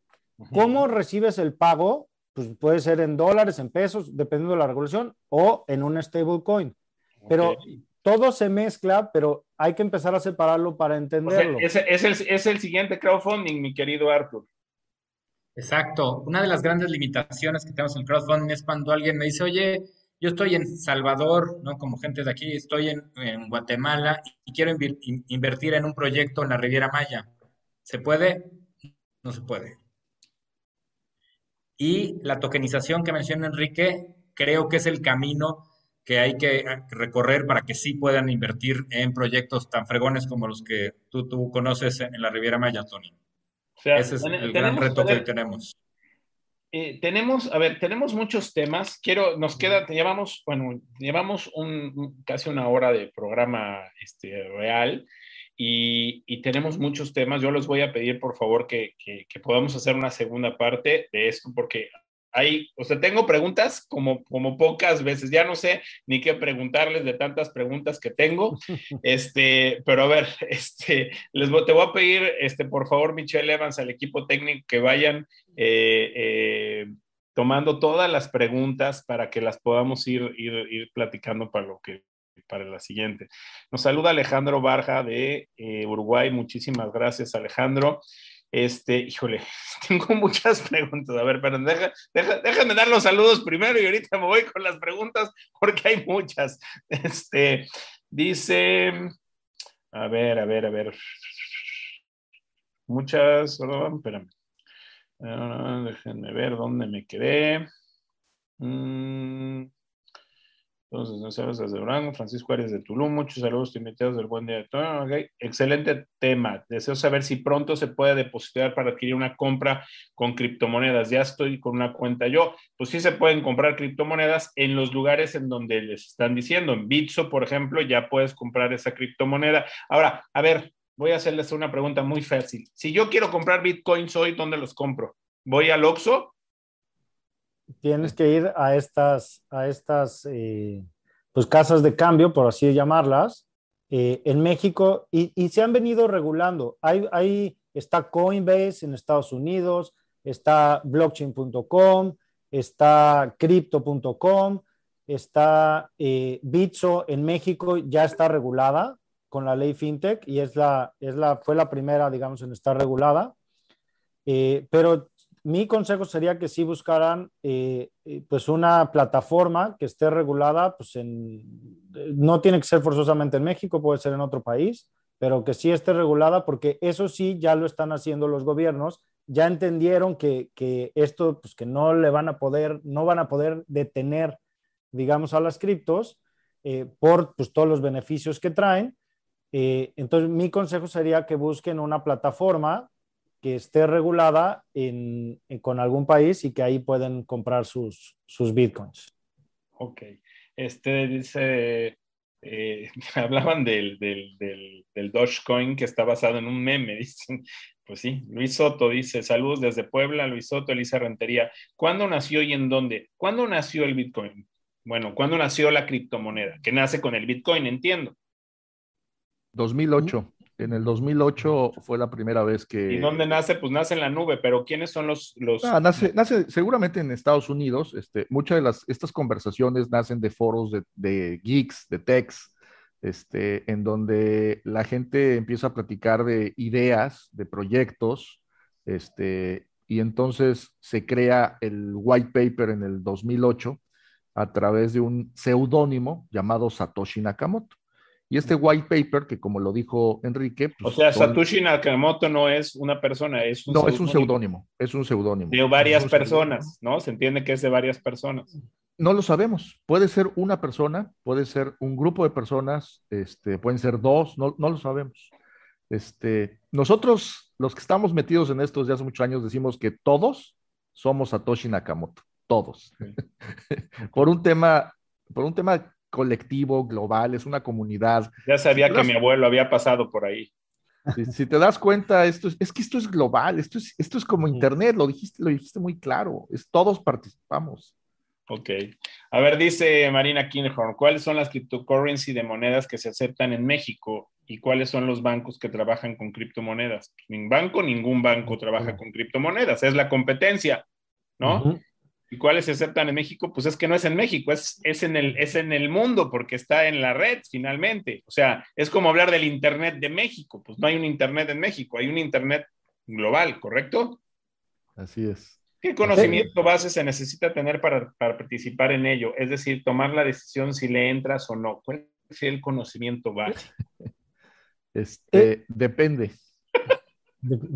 ¿Cómo recibes el pago? Pues puede ser en dólares, en pesos, dependiendo de la regulación, o en un stablecoin. Pero todo se mezcla, pero hay que empezar a separarlo para entenderlo. es, el, es, el, siguiente crowdfunding, mi querido Arthur. Exacto. Una de las grandes limitaciones que tenemos en el crowdfunding es cuando alguien me dice, oye, yo estoy en Salvador, ¿no? Como gente de aquí, estoy en, Guatemala y quiero invertir en un proyecto en la Riviera Maya. ¿Se puede? No se puede. Y la tokenización que menciona Enrique, creo que es el camino que hay que recorrer para que sí puedan invertir en proyectos tan fregones como los que tú, tú conoces en la Riviera Maya, Tony. Ese es el gran reto que tenemos. Eh, tenemos, a ver, tenemos muchos temas. Quiero, nos queda, llevamos, bueno, llevamos un, casi una hora de programa este, real y, y, tenemos muchos temas. Yo les voy a pedir, por favor, que, que, que podamos hacer una segunda parte de esto, porque hay, o sea, tengo preguntas como, como pocas veces, ya no sé ni qué preguntarles de tantas preguntas que tengo, este, pero a ver, este, les voy, te voy a pedir, este, por favor, Michelle Evans, al equipo técnico, que vayan eh, eh, tomando todas las preguntas para que las podamos ir, ir, ir platicando para lo que para la siguiente. Nos saluda Alejandro Barja de eh, Uruguay. Muchísimas gracias, Alejandro. Este, híjole, tengo muchas preguntas. A ver, pero deja, déjame dar los saludos primero y ahorita me voy con las preguntas porque hay muchas. Este, dice, a ver, a ver, a ver. Muchas, perdón, espérame. Ah, déjenme ver dónde me quedé. Mm. Entonces, sabes desde Durango, Francisco Arias de Tulum, muchos saludos invitados del buen día. Excelente tema. Deseo saber si pronto se puede depositar para adquirir una compra con criptomonedas. Ya estoy con una cuenta yo. Pues sí se pueden comprar criptomonedas en los lugares en donde les están diciendo. En Bitso, por ejemplo, ya puedes comprar esa criptomoneda. Ahora, a ver, voy a hacerles una pregunta muy fácil. Si yo quiero comprar bitcoins hoy, ¿dónde los compro? ¿Voy al Oxxo? Tienes que ir a estas, a estas eh, pues casas de cambio, por así llamarlas, eh, en México y, se han venido regulando. Hay, hay, está Coinbase en Estados Unidos, está blockchain.com, está crypto.com, está eh, Bitso en México, ya está regulada con la ley FinTech y es la, es la, fue la primera, digamos, en estar regulada. pero mi consejo sería que sí buscaran eh, eh, pues una plataforma que esté regulada, pues en, no tiene que ser forzosamente en México, puede ser en otro país, pero que sí esté regulada porque eso sí ya lo están haciendo los gobiernos, ya entendieron que, que esto, pues que no le van a poder, no van a poder detener, digamos, a las criptos eh, por pues, todos los beneficios que traen. entonces, mi consejo sería que busquen una plataforma que esté regulada en, con algún país y que ahí pueden comprar sus, sus bitcoins. Ok. Este dice, eh, hablaban del, del, del, del, Dogecoin que está basado en un meme, dicen. Pues sí, Luis Soto dice, saludos desde Puebla, Luis Soto, Elisa Rentería. ¿Cuándo nació y en dónde? ¿Cuándo nació el Bitcoin? Bueno, ¿cuándo nació la criptomoneda? Que nace con el Bitcoin, entiendo. 2008. En el 2008 fue la primera vez que... ¿Y dónde nace? Pues nace en la nube, pero ¿quiénes son los...? los... Ah, nace, nace seguramente en Estados Unidos. Este, muchas de las, estas conversaciones nacen de foros de, de geeks, de techs, este, en donde la gente empieza a platicar de ideas, de proyectos, este, y entonces se crea el white paper en el 2008 a través de un seudónimo llamado Satoshi Nakamoto. Y este white paper, que como lo dijo Enrique... Pues, o sea, Satoshi Nakamoto no es una persona, es un No, es un seudónimo, es un seudónimo. De varias personas, ¿no? Se entiende que es de varias personas. No lo sabemos. Puede ser una persona, puede ser un grupo de personas, este, pueden ser dos, no, no lo sabemos. Este, nosotros, los que estamos metidos en esto desde hace muchos años, decimos que todos somos Satoshi Nakamoto, todos. por un tema, por un tema colectivo, global, es una comunidad. Ya sabía que mi abuelo había pasado por ahí. Si, te das cuenta, esto es, es, que esto es global, esto es, esto es como Internet, lo dijiste, lo dijiste muy claro, es todos participamos. Ok. A ver, dice Marina Kinhorn, ¿cuáles son las cryptocurrency de monedas que se aceptan en México y cuáles son los bancos que trabajan con criptomonedas? Ningún banco, ningún banco trabaja con criptomonedas, es la competencia, ¿no? ¿Y cuáles se aceptan en México? Pues es que no es en México, es, es, en el, es en el mundo porque está en la red finalmente. O sea, es como hablar del Internet de México. Pues no hay un Internet en México, hay un Internet global, ¿correcto? Así es. ¿Qué conocimiento base se necesita tener para, para, participar en ello? Es decir, tomar la decisión si le entras o no. ¿Cuál es el conocimiento base? Este, depende.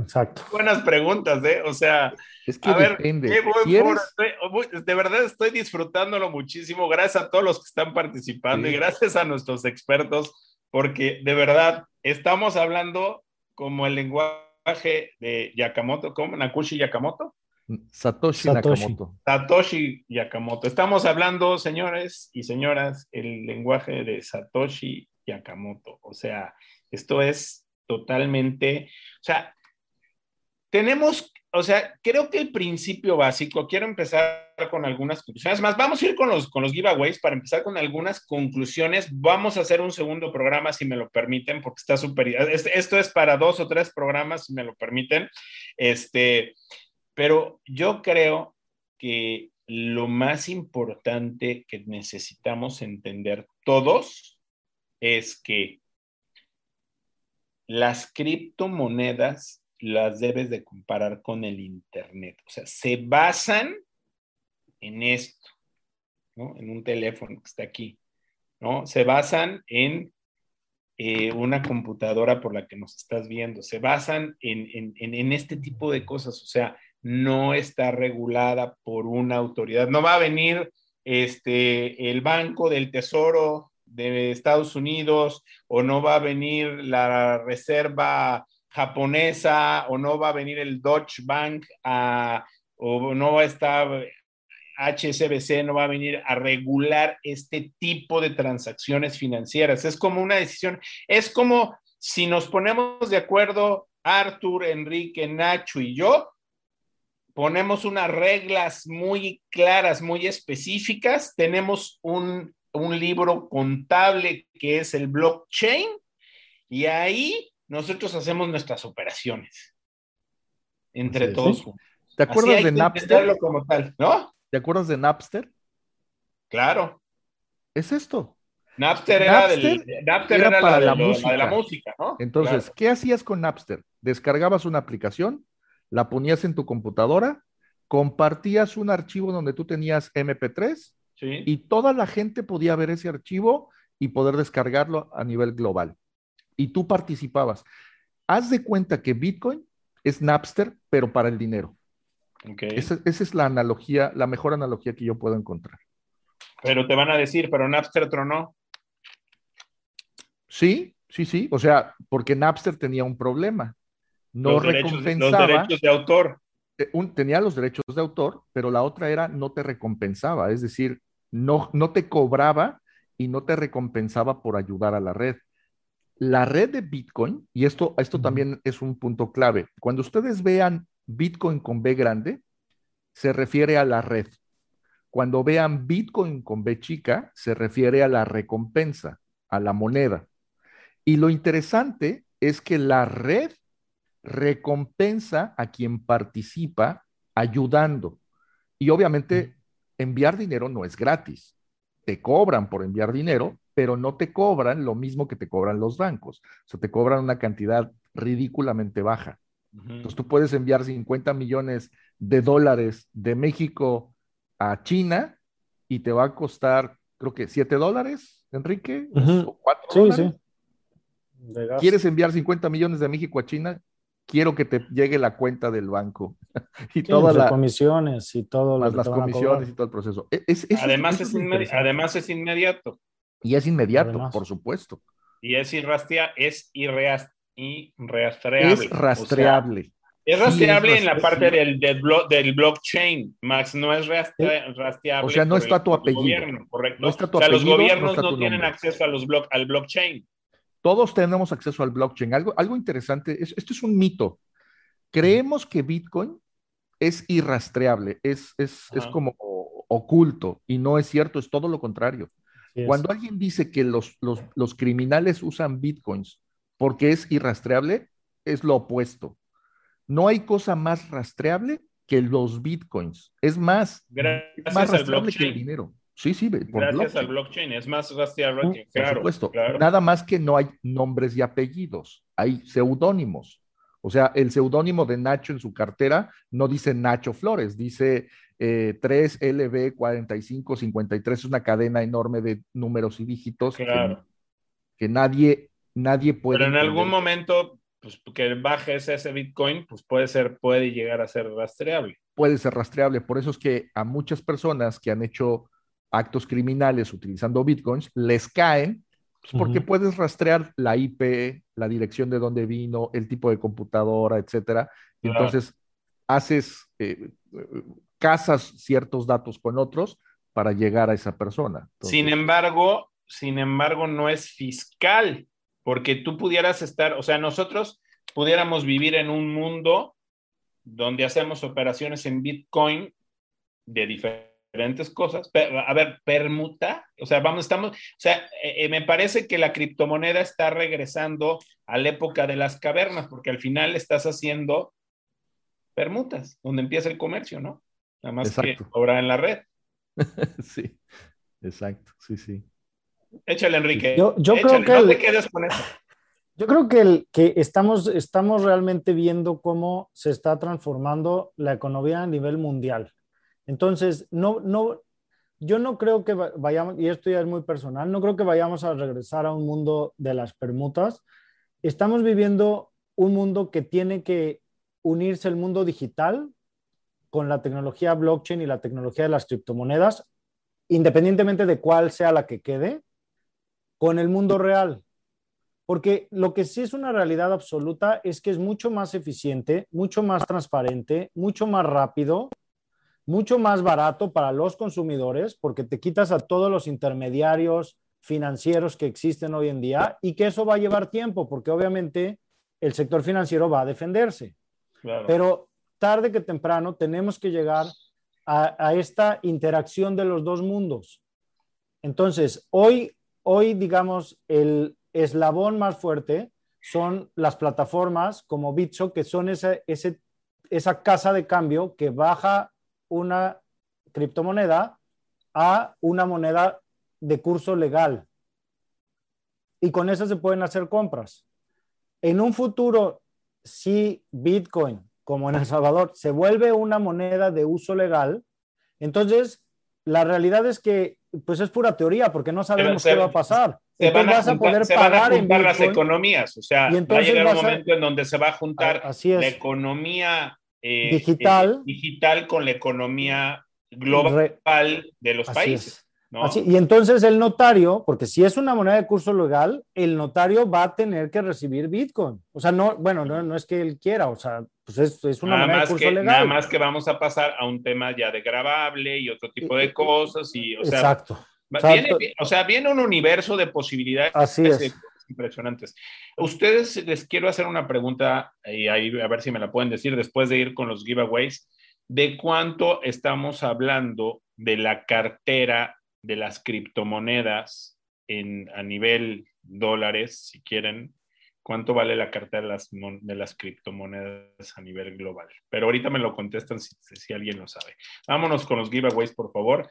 Exacto. Buenas preguntas, ¿eh? O sea, es que a ver, depende. de verdad estoy disfrutándolo muchísimo. Gracias a todos los que están participando y gracias a nuestros expertos, porque de verdad estamos hablando como el lenguaje de Yakamoto, ¿cómo? Nakushi Yakamoto. Satoshi, Satoshi, Nakamoto. Satoshi Yakamoto. Estamos hablando, señores y señoras, el lenguaje de Satoshi Yakamoto. O sea, esto es totalmente, o sea, tenemos, o sea, creo que el principio básico, quiero empezar con algunas conclusiones, más vamos a ir con los, con los giveaways para empezar con algunas conclusiones. Vamos a hacer un segundo programa, si me lo permiten, porque está súper, esto es para dos o tres programas, si me lo permiten. Este, pero yo creo que lo más importante que necesitamos entender todos es que las criptomonedas las debes de comparar con el Internet. O sea, se basan en esto, ¿no? En un teléfono que está aquí, ¿no? Se basan en eh, una computadora por la que nos estás viendo, se basan en, en, este tipo de cosas, o sea, no está regulada por una autoridad. No va a venir este, el Banco del Tesoro de Estados Unidos o no va a venir la Reserva japonesa o no va a venir el Deutsche Bank o no va a estar HSBC, no va a venir a regular este tipo de transacciones financieras. Es como una decisión, es como si nos ponemos de acuerdo, Arthur, Enrique, Nacho y yo, ponemos unas reglas muy claras, muy específicas, tenemos un, un libro contable que es el blockchain y ahí nosotros hacemos nuestras operaciones entre todos. ¿Te acuerdas de Napster? Como tal, ¿no? ¿Te acuerdas de Napster? Claro. Es esto. Napster, era, del, Napster era, para la, música. de la música, ¿no? Entonces, ¿qué hacías con Napster? Descargabas una aplicación, la ponías en tu computadora, compartías un archivo donde tú tenías MP3 y toda la gente podía ver ese archivo y poder descargarlo a nivel global y tú participabas. Haz de cuenta que Bitcoin es Napster, pero para el dinero. Okay. Esa, es la analogía, la mejor analogía que yo puedo encontrar. Pero te van a decir, pero Napster tronó. Sí, sí, sí. O sea, porque Napster tenía un problema. no los derechos, recompensaba. los derechos de autor. eh, un- tenía los derechos de autor, pero la otra era no te recompensaba, es decir, no, no te cobraba y no te recompensaba por ayudar a la red. La red de Bitcoin, y esto, esto también es un punto clave, cuando ustedes vean Bitcoin con B grande, se refiere a la red. Cuando vean Bitcoin con B chica, se refiere a la recompensa, a la moneda. Y lo interesante es que la red recompensa a quien participa ayudando. Y obviamente enviar dinero no es gratis. Te cobran por enviar dinero, pero no te cobran lo mismo que te cobran los bancos. O sea, te cobran una cantidad ridículamente baja. Entonces tú puedes enviar 50 millones de dólares de México a China y te va a costar, creo que 7 dólares, Enrique, Ujú. o 4 Sí, dólares. sí. ¿Quieres enviar 50 millones de México a China? Quiero que te llegue la cuenta del banco y todas entre la- comisiones y todo lo las, que las van comisiones y todo el proceso. Es- eso- Además, es además es inmediato y es inmediato, Además. por supuesto. y es irrastrea, es irreas- irrastreable. Es O sea, rastreable. es Sí, rastreable es en la parte sí. del, del, blo- del blockchain, Max, no es rastre- rastreable. O sea, no está tu apellido. gobierno, correcto. No está tu o sea, los apellido, gobiernos no, tienen nombre. acceso a los block, al blockchain. Todos tenemos acceso al blockchain. Algo, algo interesante, es- esto es un mito. Creemos que Bitcoin es irrastreable, es, es, es como oculto y no es cierto, es todo lo contrario. Cuando alguien dice que los, los, los criminales usan bitcoins porque es irrastreable, es lo opuesto. No hay cosa más rastreable que los bitcoins. Es más, más Gracias al rastreable que el dinero. Sí, sí, por Gracias blockchain, al blockchain, es más rastreable Mm, que, por claro, supuesto. claro. Nada más que no hay nombres y apellidos, hay seudónimos. O sea, el seudónimo de Nacho en su cartera no dice Nacho Flores, dice eh, 3LB4553, es una cadena enorme de números y dígitos que- Claro. que, nadie, nadie puede. Pero en algún momento, pues que bajes ese Bitcoin, pues puede ser, puede llegar a ser rastreable. puede ser rastreable. Por eso es que a muchas personas que han hecho actos criminales utilizando bitcoins, les caen, pues, porque puedes rastrear la IP, la dirección de dónde vino, el tipo de computadora, etcétera. Y Claro. entonces haces, eh, casas ciertos datos con otros para llegar a esa persona. Sin embargo, sin embargo, no es fiscal, porque tú pudieras estar, o sea, nosotros pudiéramos vivir en un mundo donde hacemos operaciones en Bitcoin de diferentes cosas. A ver, permuta, o sea, vamos, estamos, o sea, eh, eh, me parece que la criptomoneda está regresando a la época de las cavernas, porque al final estás haciendo permutas, donde empieza el comercio, ¿no? Nada más Exacto. que ahora en la red. sí, exacto, sí, sí. Échale, Enrique. Yo- yo creo que no el- te quedes con eso. Yo creo que, el, que estamos, estamos realmente viendo cómo se está transformando la economía a nivel mundial. Entonces, no, no, yo no creo que va- vayamos, y esto ya es muy personal, no creo que vayamos a regresar a un mundo de las permutas. Estamos viviendo un mundo que tiene que unirse el mundo digital con la tecnología blockchain y la tecnología de las criptomonedas, independientemente de cuál sea la que quede, con el mundo real. Porque lo que sí es una realidad absoluta es que es mucho más eficiente, mucho más transparente, mucho más rápido, mucho más barato para los consumidores, porque te quitas a todos los intermediarios financieros que existen hoy en día y que eso va a llevar tiempo, porque obviamente el sector financiero va a defenderse. Claro. Pero tarde que temprano tenemos que llegar a, a esta interacción de los dos mundos. Entonces, hoy, hoy, digamos, el eslabón más fuerte son las plataformas como Bitso, que son ese, ese, esa casa de cambio que baja una criptomoneda a una moneda de curso legal. Y con eso se pueden hacer compras. En un futuro, si Bitcoin, como en El Salvador, se vuelve una moneda de uso legal, entonces la realidad es que pues es pura teoría porque no sabemos Se- qué va a pasar. se van Entonces a vas a juntar, poder se van a juntar las economías. O sea, Y va a entonces llegar un vas a- momento en donde se va a juntar Así la economía eh, Digital. eh, digital con la economía global Re- de los países. es. Así, y entonces el notario, porque si es una moneda de curso legal, el notario va a tener que recibir Bitcoin. O sea, no, bueno, no, no es que él quiera, o sea, pues es, es una moneda de curso que, legal. Nada más que vamos a pasar a un tema ya de grabable y otro tipo de cosas. Y, o sea, Exacto. Viene, o sea, viene un universo de posibilidades Así es. impresionantes. Ustedes les quiero hacer una pregunta y ahí a ver si me la pueden decir después de ir con los giveaways. ¿De cuánto estamos hablando de la cartera de las criptomonedas en, a nivel dólares, si quieren, cuánto vale la cartera de las, de criptomonedas a nivel global. Pero ahorita me lo contestan si, si alguien lo sabe. Vámonos con los giveaways, por favor.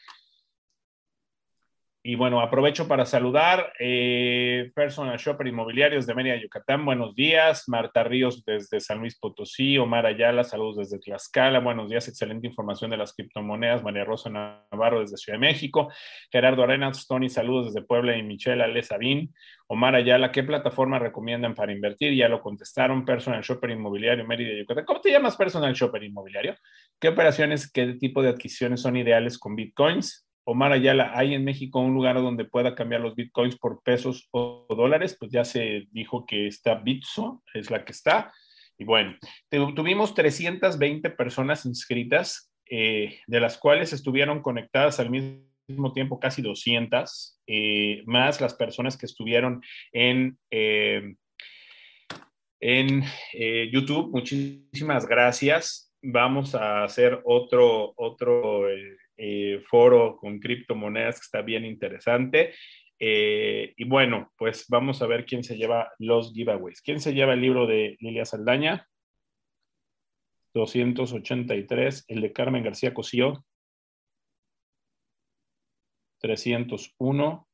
Y bueno, aprovecho para saludar eh, Personal Shopper Inmobiliarios de Mérida, Yucatán. Buenos días. Marta Ríos desde San Luis Potosí. Omar Ayala, saludos desde Tlaxcala. Buenos días. Excelente información de las criptomonedas. María Rosa Navarro desde Ciudad de México. Gerardo Arenas, Tony, saludos desde Puebla y Michelle Ale Sabín. Omar Ayala, ¿qué plataforma recomiendan para invertir? Ya lo contestaron. Personal Shopper Inmobiliario Mérida, Yucatán. ¿Cómo te llamas Personal Shopper Inmobiliario? ¿Qué operaciones, qué tipo de adquisiciones son ideales con Bitcoins? Omar Ayala, ¿hay en México un lugar donde pueda cambiar los bitcoins por pesos o dólares? Pues ya se dijo que está Bitso, es la que está. Y bueno, tuvimos 320 personas inscritas, eh, de las cuales estuvieron conectadas al mismo tiempo casi 200, eh, más las personas que estuvieron en, eh, en YouTube. Muchísimas gracias. Vamos a hacer otro, otro eh, foro con criptomonedas que está bien interesante. Eh, y bueno, pues vamos a ver quién se lleva los giveaways. ¿Quién se lleva el libro de Lilia Saldaña? 283. El de Carmen García Cosío. 301.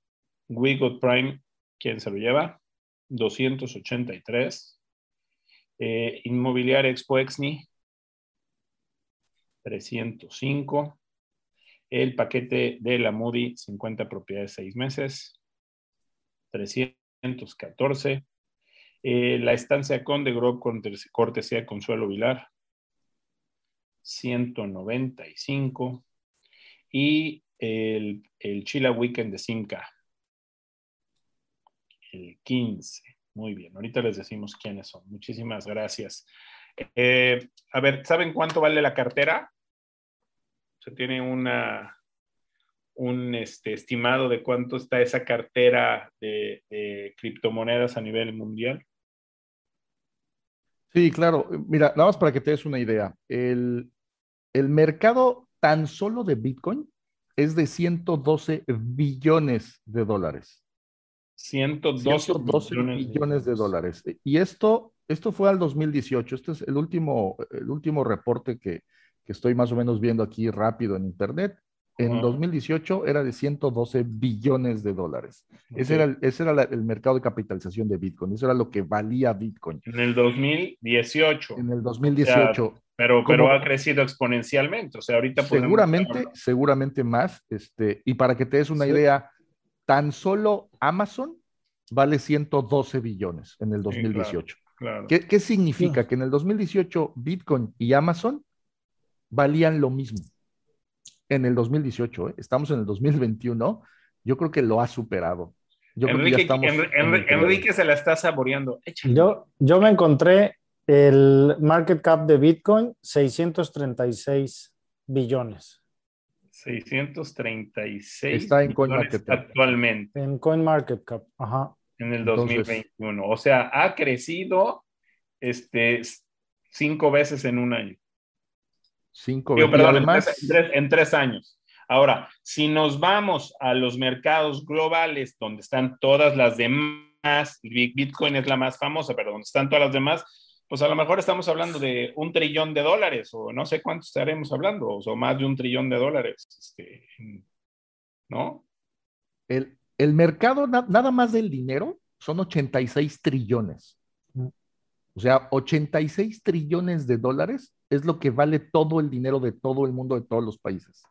We Got Prime. ¿Quién se lo lleva? 283. Eh, Inmobiliaria Expo Exni. 305 el paquete de la Moody, 50 propiedades, 6 meses, 314. Eh, la estancia con de Grove con cortesía Consuelo Vilar, 195. Y el, el Chila Weekend de Simca, el 15. Muy bien, ahorita les decimos quiénes son. Muchísimas gracias. Eh, a ver, ¿saben cuánto vale la cartera? Se tiene una, un este, estimado de cuánto está esa cartera de, criptomonedas a nivel mundial. Sí, claro. Mira, nada más para que te des una idea. El, mercado tan solo de Bitcoin es de 112 billones de dólares. 112, billones, de dólares. Y esto, esto fue al 2018. Este es el último, el último reporte que, que estoy más o menos viendo aquí rápido en Internet, en 2018 era de 112 billones de dólares. Ese era, el, ese era el mercado de capitalización de Bitcoin. Eso era lo que valía Bitcoin. En el 2018. En el 2018. pero, pero ha crecido exponencialmente. O sea, ahorita Seguramente, seguramente más. Este, y para que te des una idea, tan solo Amazon vale 112 billones en el 2018. ¿Qué, ¿Qué, significa? Que en el 2018 Bitcoin y Amazon valían lo mismo en el 2018. ¿eh? Estamos en el 2021. Yo creo que lo ha superado. Enrique, se la está saboreando. Yo, yo me encontré el market cap de Bitcoin 636 billones. 636 está en CoinMarketCap actualmente. En CoinMarketCap, ajá. En el 2021. o sea, ha crecido este, cinco veces en un año. Cinco veces. en, tres, años. Ahora, si nos vamos a los mercados globales, donde están todas las demás, Bitcoin es la más famosa, pero donde están todas las demás, pues a lo mejor estamos hablando de un trillón de dólares, o no sé cuánto estaremos hablando, o más de un trillón de dólares, este, ¿no? El, el mercado, nada más del dinero, son 86 trillones. O sea, 86 trillones de dólares es lo que vale todo el dinero de todo el mundo, de todos los países.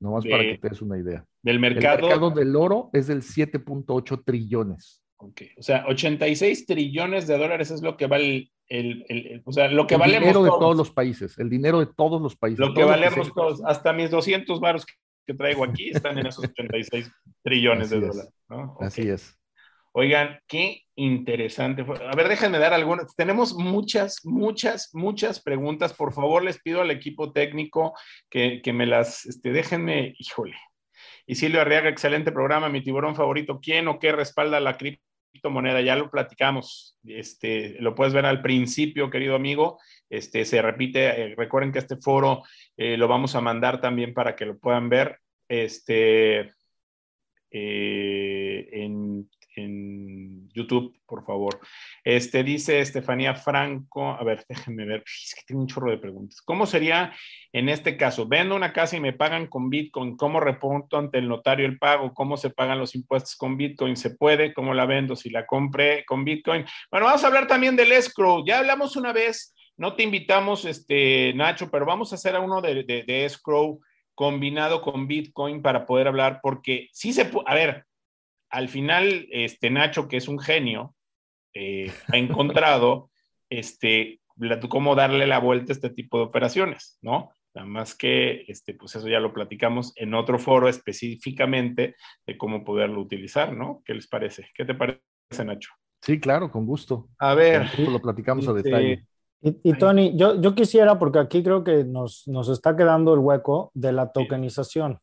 Nomás para que te des una idea. Del mercado. El mercado del oro es del 7.8 trillones. Ok, o sea, 86 trillones de dólares es lo que vale el, el, o sea, lo que el valemos dinero de todos los países, el dinero de todos los países. Lo que valemos todos, hasta mis 200 baros que traigo aquí están en esos 86 trillones de dólares. Así es. Oigan, qué interesante. A ver, déjenme dar algunas. Tenemos muchas, muchas, muchas preguntas. Por favor, les pido al equipo técnico que, me las, este, déjenme, híjole. Y Silvio Arriaga, excelente programa. Mi tiburón favorito, ¿quién o qué respalda la criptomoneda? Ya lo platicamos. Este, lo puedes ver al principio, querido amigo. Este, se repite. Eh, recuerden que este foro eh, lo vamos a mandar también para que lo puedan ver. Este, eh, en en YouTube, por favor. Este dice Estefanía Franco, a ver, déjenme ver, es que tengo un chorro de preguntas. ¿Cómo sería en este caso? Vendo una casa y me pagan con Bitcoin, ¿cómo repongo ante el notario el pago? ¿Cómo se pagan los impuestos con Bitcoin? ¿Se puede? ¿Cómo la vendo si la compré con Bitcoin? Bueno, vamos a hablar también del escrow. Ya hablamos una vez, no te invitamos, este, Nacho, pero vamos a hacer a uno de, de, de escrow combinado con Bitcoin para poder hablar, porque sí se puede, a ver, al final, este Nacho, que es un genio, eh, ha encontrado este, cómo darle la vuelta a este tipo de operaciones, ¿no? Nada más que, este, pues eso ya lo platicamos en otro foro específicamente de cómo poderlo utilizar, ¿no? ¿Qué les parece? ¿Qué te parece, Nacho? Sí, claro, con gusto. A ver. lo platicamos a este, detalle. Y, Tony, yo, yo quisiera, porque aquí creo que nos, nos está quedando el hueco de la tokenización,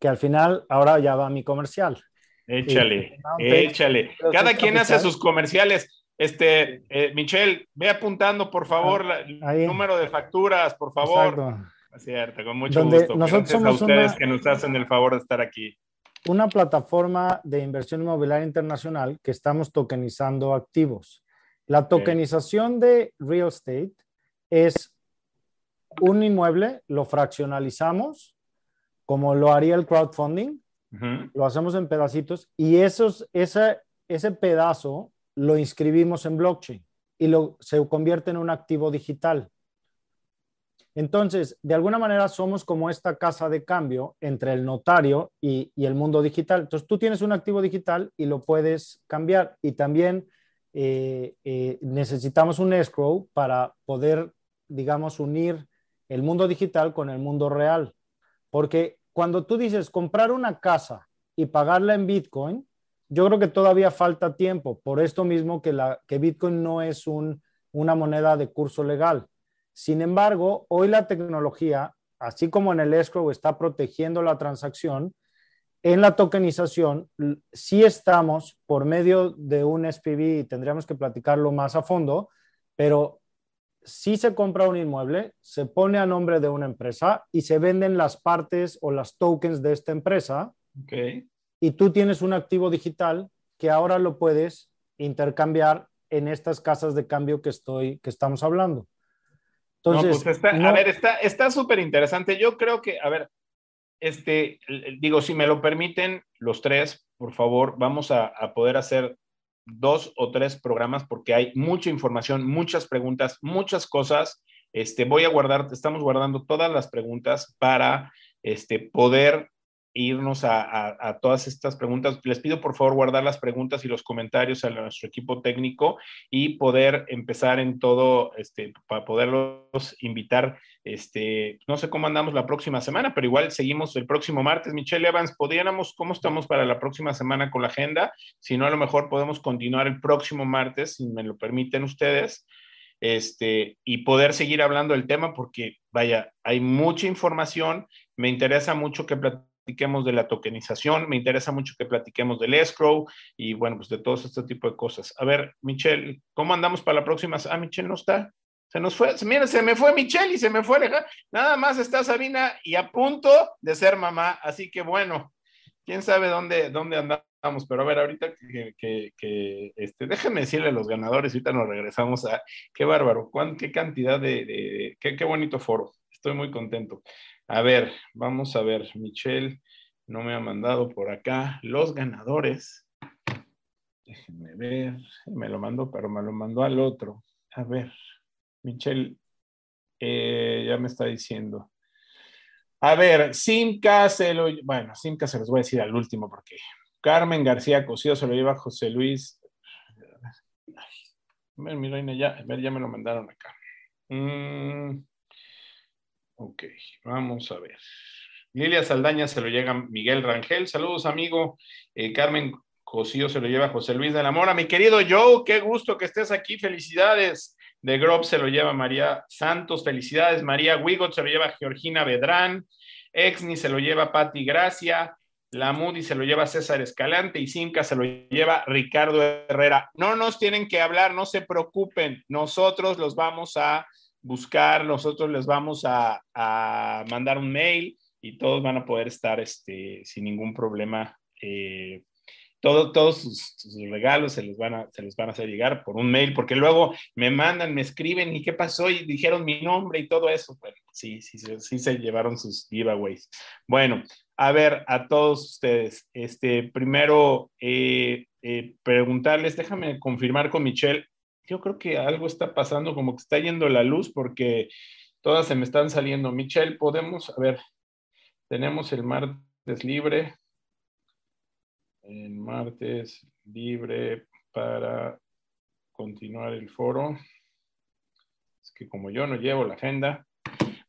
que al final ahora ya va mi comercial. Échale, échale. Cada quien hace sus comerciales. Este, eh, Michelle, ve apuntando, por favor, el número de facturas, por favor. Exacto. Cierto, con mucho gusto. Nosotros somos a ustedes que nos hacen el favor de estar aquí. Una plataforma de inversión inmobiliaria internacional que estamos tokenizando activos. La tokenización de real estate es un inmueble, lo fraccionalizamos, como lo haría el crowdfunding, lo hacemos en pedacitos y esos, ese, ese pedazo lo inscribimos en blockchain y lo, se convierte en un activo digital. Entonces, de alguna manera somos como esta casa de cambio entre el notario y, y el mundo digital. Entonces, tú tienes un activo digital y lo puedes cambiar. Y también eh, eh, necesitamos un escrow para poder, digamos, unir el mundo digital con el mundo real. Porque cuando tú dices comprar una casa y pagarla en Bitcoin, yo creo que todavía falta tiempo, por esto mismo que, Bitcoin no es un, una moneda de curso legal. Sin embargo, hoy la tecnología, así como en el escrow está protegiendo la transacción, en la tokenización sí estamos por medio de un SPV, y tendríamos que platicarlo más a fondo, pero si se compra un inmueble, se pone a nombre de una empresa y se venden las partes o las tokens de esta empresa. Okay. Y tú tienes un activo digital que ahora lo puedes intercambiar en estas casas de cambio que, estoy, que estamos hablando. Entonces, pues a ver, está súper interesante. Yo creo que, a ver, este, digo, si me lo permiten, los tres, por favor, vamos a, a poder hacer dos o tres programas porque hay mucha información, muchas preguntas, muchas cosas. Este, voy a guardar, estamos guardando todas las preguntas para este, poder irnos a, todas estas preguntas. Les pido por favor guardar las preguntas y los comentarios a nuestro equipo técnico y poder empezar en todo, este, para poderlos invitar. Este, no sé cómo andamos la próxima semana, pero igual seguimos el próximo martes. Michelle Evans, ¿podríamos, cómo estamos para la próxima semana con la agenda? Si no, a lo mejor podemos continuar el próximo martes, si me lo permiten ustedes. Este, y poder seguir hablando del tema porque, vaya, hay mucha información, me interesa mucho que platiquemos de la tokenización, me interesa mucho que platiquemos del escrow y bueno, pues de todo este tipo de cosas. A ver, Michelle, ¿cómo andamos para la próxima? Ah, Michelle no está. Se nos fue, mira, se me fue Michelle y se me fue Nada más está Sabina y a punto de ser mamá. Así que bueno, quién sabe dónde, dónde andamos. Pero a ver, ahorita que, que, este, déjenme decirle a los ganadores, ahorita nos regresamos a, qué bárbaro, ¿cuán, qué cantidad de, de qué, qué bonito foro. Estoy muy contento. A ver, vamos a ver, Michelle no me ha mandado por acá los ganadores. Déjenme ver, me lo mandó, pero me lo mandó al otro. A ver, Michelle eh, ya me está diciendo. A ver, Simca se lo, bueno, Simca se los voy a decir al último porque Carmen García Cosío se lo lleva José Luis. A ver, mi reina, ya, ya me lo mandaron acá. Mm, Ok, vamos a ver. Lilia Saldaña se lo llega Miguel Rangel. Saludos, amigo. Eh, Carmen Cosío se lo lleva José Luis de la Mora. Mi querido Joe, qué gusto que estés aquí. Felicidades. De Grob se lo lleva María Santos. Felicidades. María Wigot se lo lleva Georgina Bedrán. Exni se lo lleva Patti Gracia. La Moody se lo lleva César Escalante y Simca se lo lleva Ricardo Herrera. No nos tienen que hablar, no se preocupen. Nosotros los vamos a buscar, nosotros les vamos a, mandar un mail y todos van a poder estar este, sin ningún problema. Eh, todo, todos sus, regalos se les, van a, se les van a hacer llegar por un mail, porque luego me mandan, me escriben, ¿y qué pasó? Y dijeron mi nombre y todo eso. Bueno, sí, sí, sí, sí se llevaron sus giveaways. Bueno, a ver, a todos ustedes, este, primero eh, eh, preguntarles, déjame confirmar con Michelle, yo creo que algo está pasando, como que está yendo la luz, porque todas se me están saliendo. Michelle, podemos, a ver, tenemos el martes libre. El martes libre para continuar el foro. Es que como yo no llevo la agenda.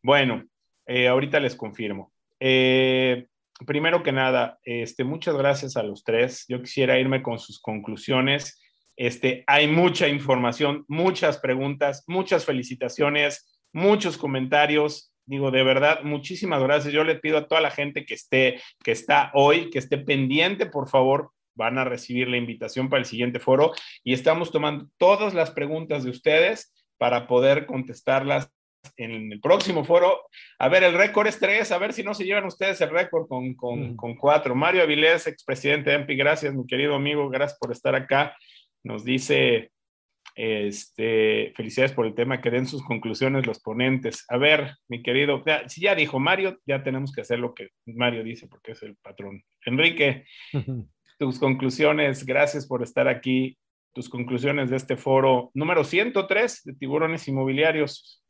Bueno, eh, ahorita les confirmo. Eh, primero que nada, este, muchas gracias a los tres. Yo quisiera irme con sus conclusiones. Este, hay mucha información, muchas preguntas, muchas felicitaciones, muchos comentarios digo, de verdad, muchísimas gracias. Yo le pido a toda la gente que esté, que está hoy, que esté pendiente, por favor, van a recibir la invitación para el siguiente foro y estamos tomando todas las preguntas de ustedes para poder contestarlas en el próximo foro. A ver, el récord es tres, a ver si no se llevan ustedes el récord con, con, con cuatro. Mario Avilés, expresidente de AMPI, gracias, mi querido amigo, gracias por estar acá. Nos dice este, felicidades por el tema, que den sus conclusiones los ponentes. A ver, mi querido, si ya dijo Mario, ya tenemos que hacer lo que Mario dice porque es el patrón. Enrique, tus conclusiones, gracias por estar aquí. Tus conclusiones de este foro número 103 de tiburones inmobiliarios.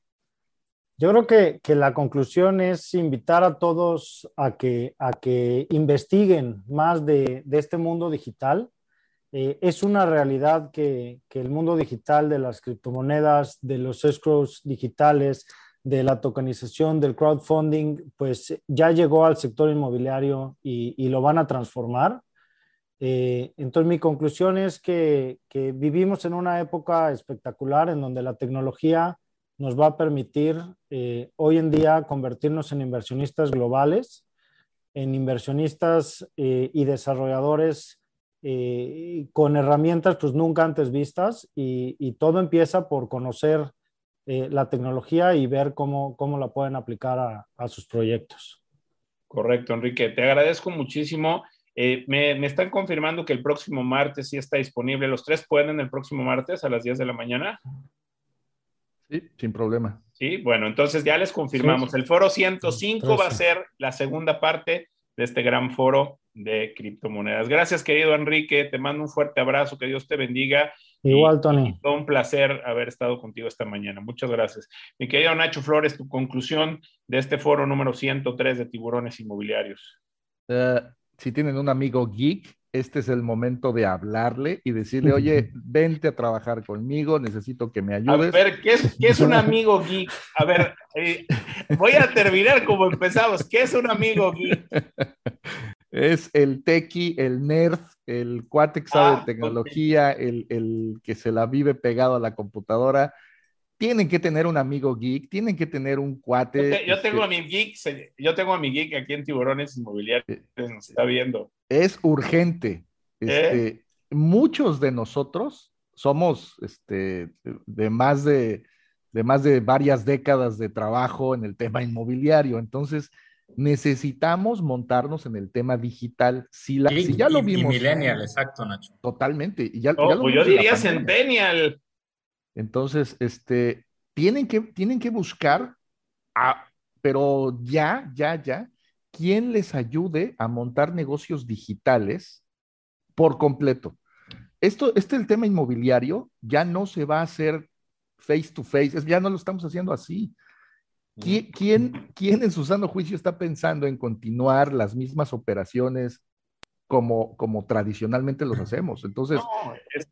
Yo creo que, que, la conclusión es invitar a todos a que, a que investiguen más de, de este mundo digital, eh, es una realidad que, el mundo digital de las criptomonedas, de los escrows digitales, de la tokenización, del crowdfunding, pues ya llegó al sector inmobiliario y, lo van a transformar. Eh, entonces mi conclusión es que, vivimos en una época espectacular en donde la tecnología nos va a permitir eh, hoy en día convertirnos en inversionistas globales, en inversionistas y desarrolladores eh, con herramientas pues nunca antes vistas y, todo empieza por conocer eh, la tecnología y ver cómo, cómo la pueden aplicar a, sus proyectos. Correcto, Enrique. Te agradezco muchísimo. Eh, me, me, están confirmando que el próximo martes sí está disponible. ¿Los tres pueden el próximo martes a las 10 de la mañana? Sí, sin problema. Sí, bueno, entonces ya les confirmamos. El foro 105 va a ser la segunda parte de este gran foro de criptomonedas. Gracias, querido Enrique. Te mando un fuerte abrazo. Que Dios te bendiga. Igual, Tony. un placer haber estado contigo esta mañana. Muchas gracias. Mi querido Nacho Flores, tu conclusión de este foro número 103 de tiburones inmobiliarios. Eh, si tienen un amigo geek, este es el momento de hablarle y decirle, oye, vente a trabajar conmigo, necesito que me ayudes. A ver, ¿qué es, un amigo geek? A ver, eh, voy a terminar como empezamos. ¿Qué es un amigo geek? Es el tequi, el nerd, el cuate que sabe de ah, tecnología, el, que se la vive pegado a la computadora. Tienen que tener un amigo geek, tienen que tener un cuate. Yo, tengo a mi geek, yo tengo a mi geek aquí en Tiburones Inmobiliarios, eh, nos está viendo. Es urgente. Este, ¿Eh? Muchos de nosotros somos este, de más de, de más de varias décadas de trabajo en el tema inmobiliario. Entonces, necesitamos montarnos en el tema digital. Si, la, si ya lo vimos. Y millennial, exacto, Nacho. Totalmente. Y ya, oh, pues yo diría centennial. Entonces, este, tienen que, tienen que buscar, pero ya, ya, ya, quién les ayude a montar negocios digitales por completo. Esto, este el tema inmobiliario ya no se va a hacer face to face, ya no lo estamos haciendo así. ¿Quién, quién, en su sano juicio está pensando en continuar las mismas operaciones como, como tradicionalmente los hacemos? Entonces.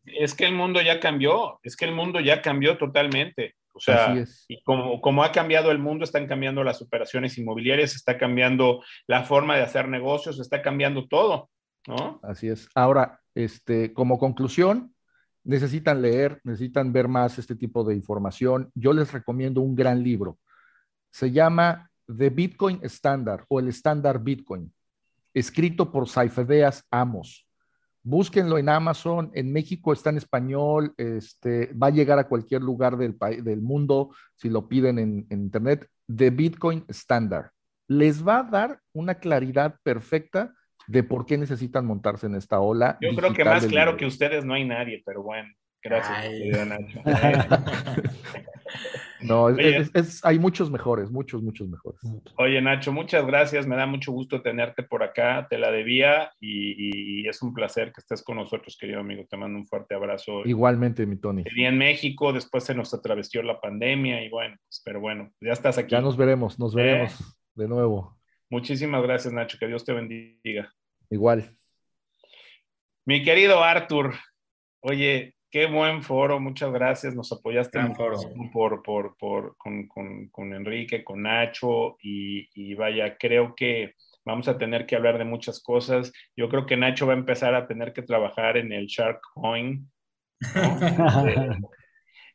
es, que el mundo ya cambió, es que el mundo ya cambió totalmente. O sea, y como, como ha cambiado el mundo, están cambiando las operaciones inmobiliarias, está cambiando la forma de hacer negocios, está cambiando todo, ¿no? Así es. Ahora, este, como conclusión, necesitan leer, necesitan ver más este tipo de información. Yo les recomiendo un gran libro. Se llama The Bitcoin Standard o el estándar Bitcoin, escrito por Saifedeas Amos. Búsquenlo en Amazon, en México está en español, este, va a llegar a cualquier lugar del, del mundo si lo piden en, Internet, The Bitcoin Standard. Les va a dar una claridad perfecta de por qué necesitan montarse en esta ola. Yo creo que más claro que ustedes no hay nadie, pero bueno, gracias, Nacho. No, hay muchos mejores, muchos, muchos mejores. Oye, Nacho, muchas gracias. Me da mucho gusto tenerte por acá. Te la debía y, es un placer que estés con nosotros, querido amigo. Te mando un fuerte abrazo. Igualmente, mi Tony. Te en México, después se nos atravesó la pandemia y bueno, pues, pero bueno, ya estás aquí. Ya nos veremos, nos ¿Eh? veremos de nuevo. Muchísimas gracias, Nacho. Que Dios te bendiga. Igual. Mi querido Arthur, oye, Qué buen foro, muchas gracias. Nos apoyaste por, por, por, con, con, con, Enrique, con Nacho y, y, vaya, creo que vamos a tener que hablar de muchas cosas. Yo creo que Nacho va a empezar a tener que trabajar en el Shark Coin.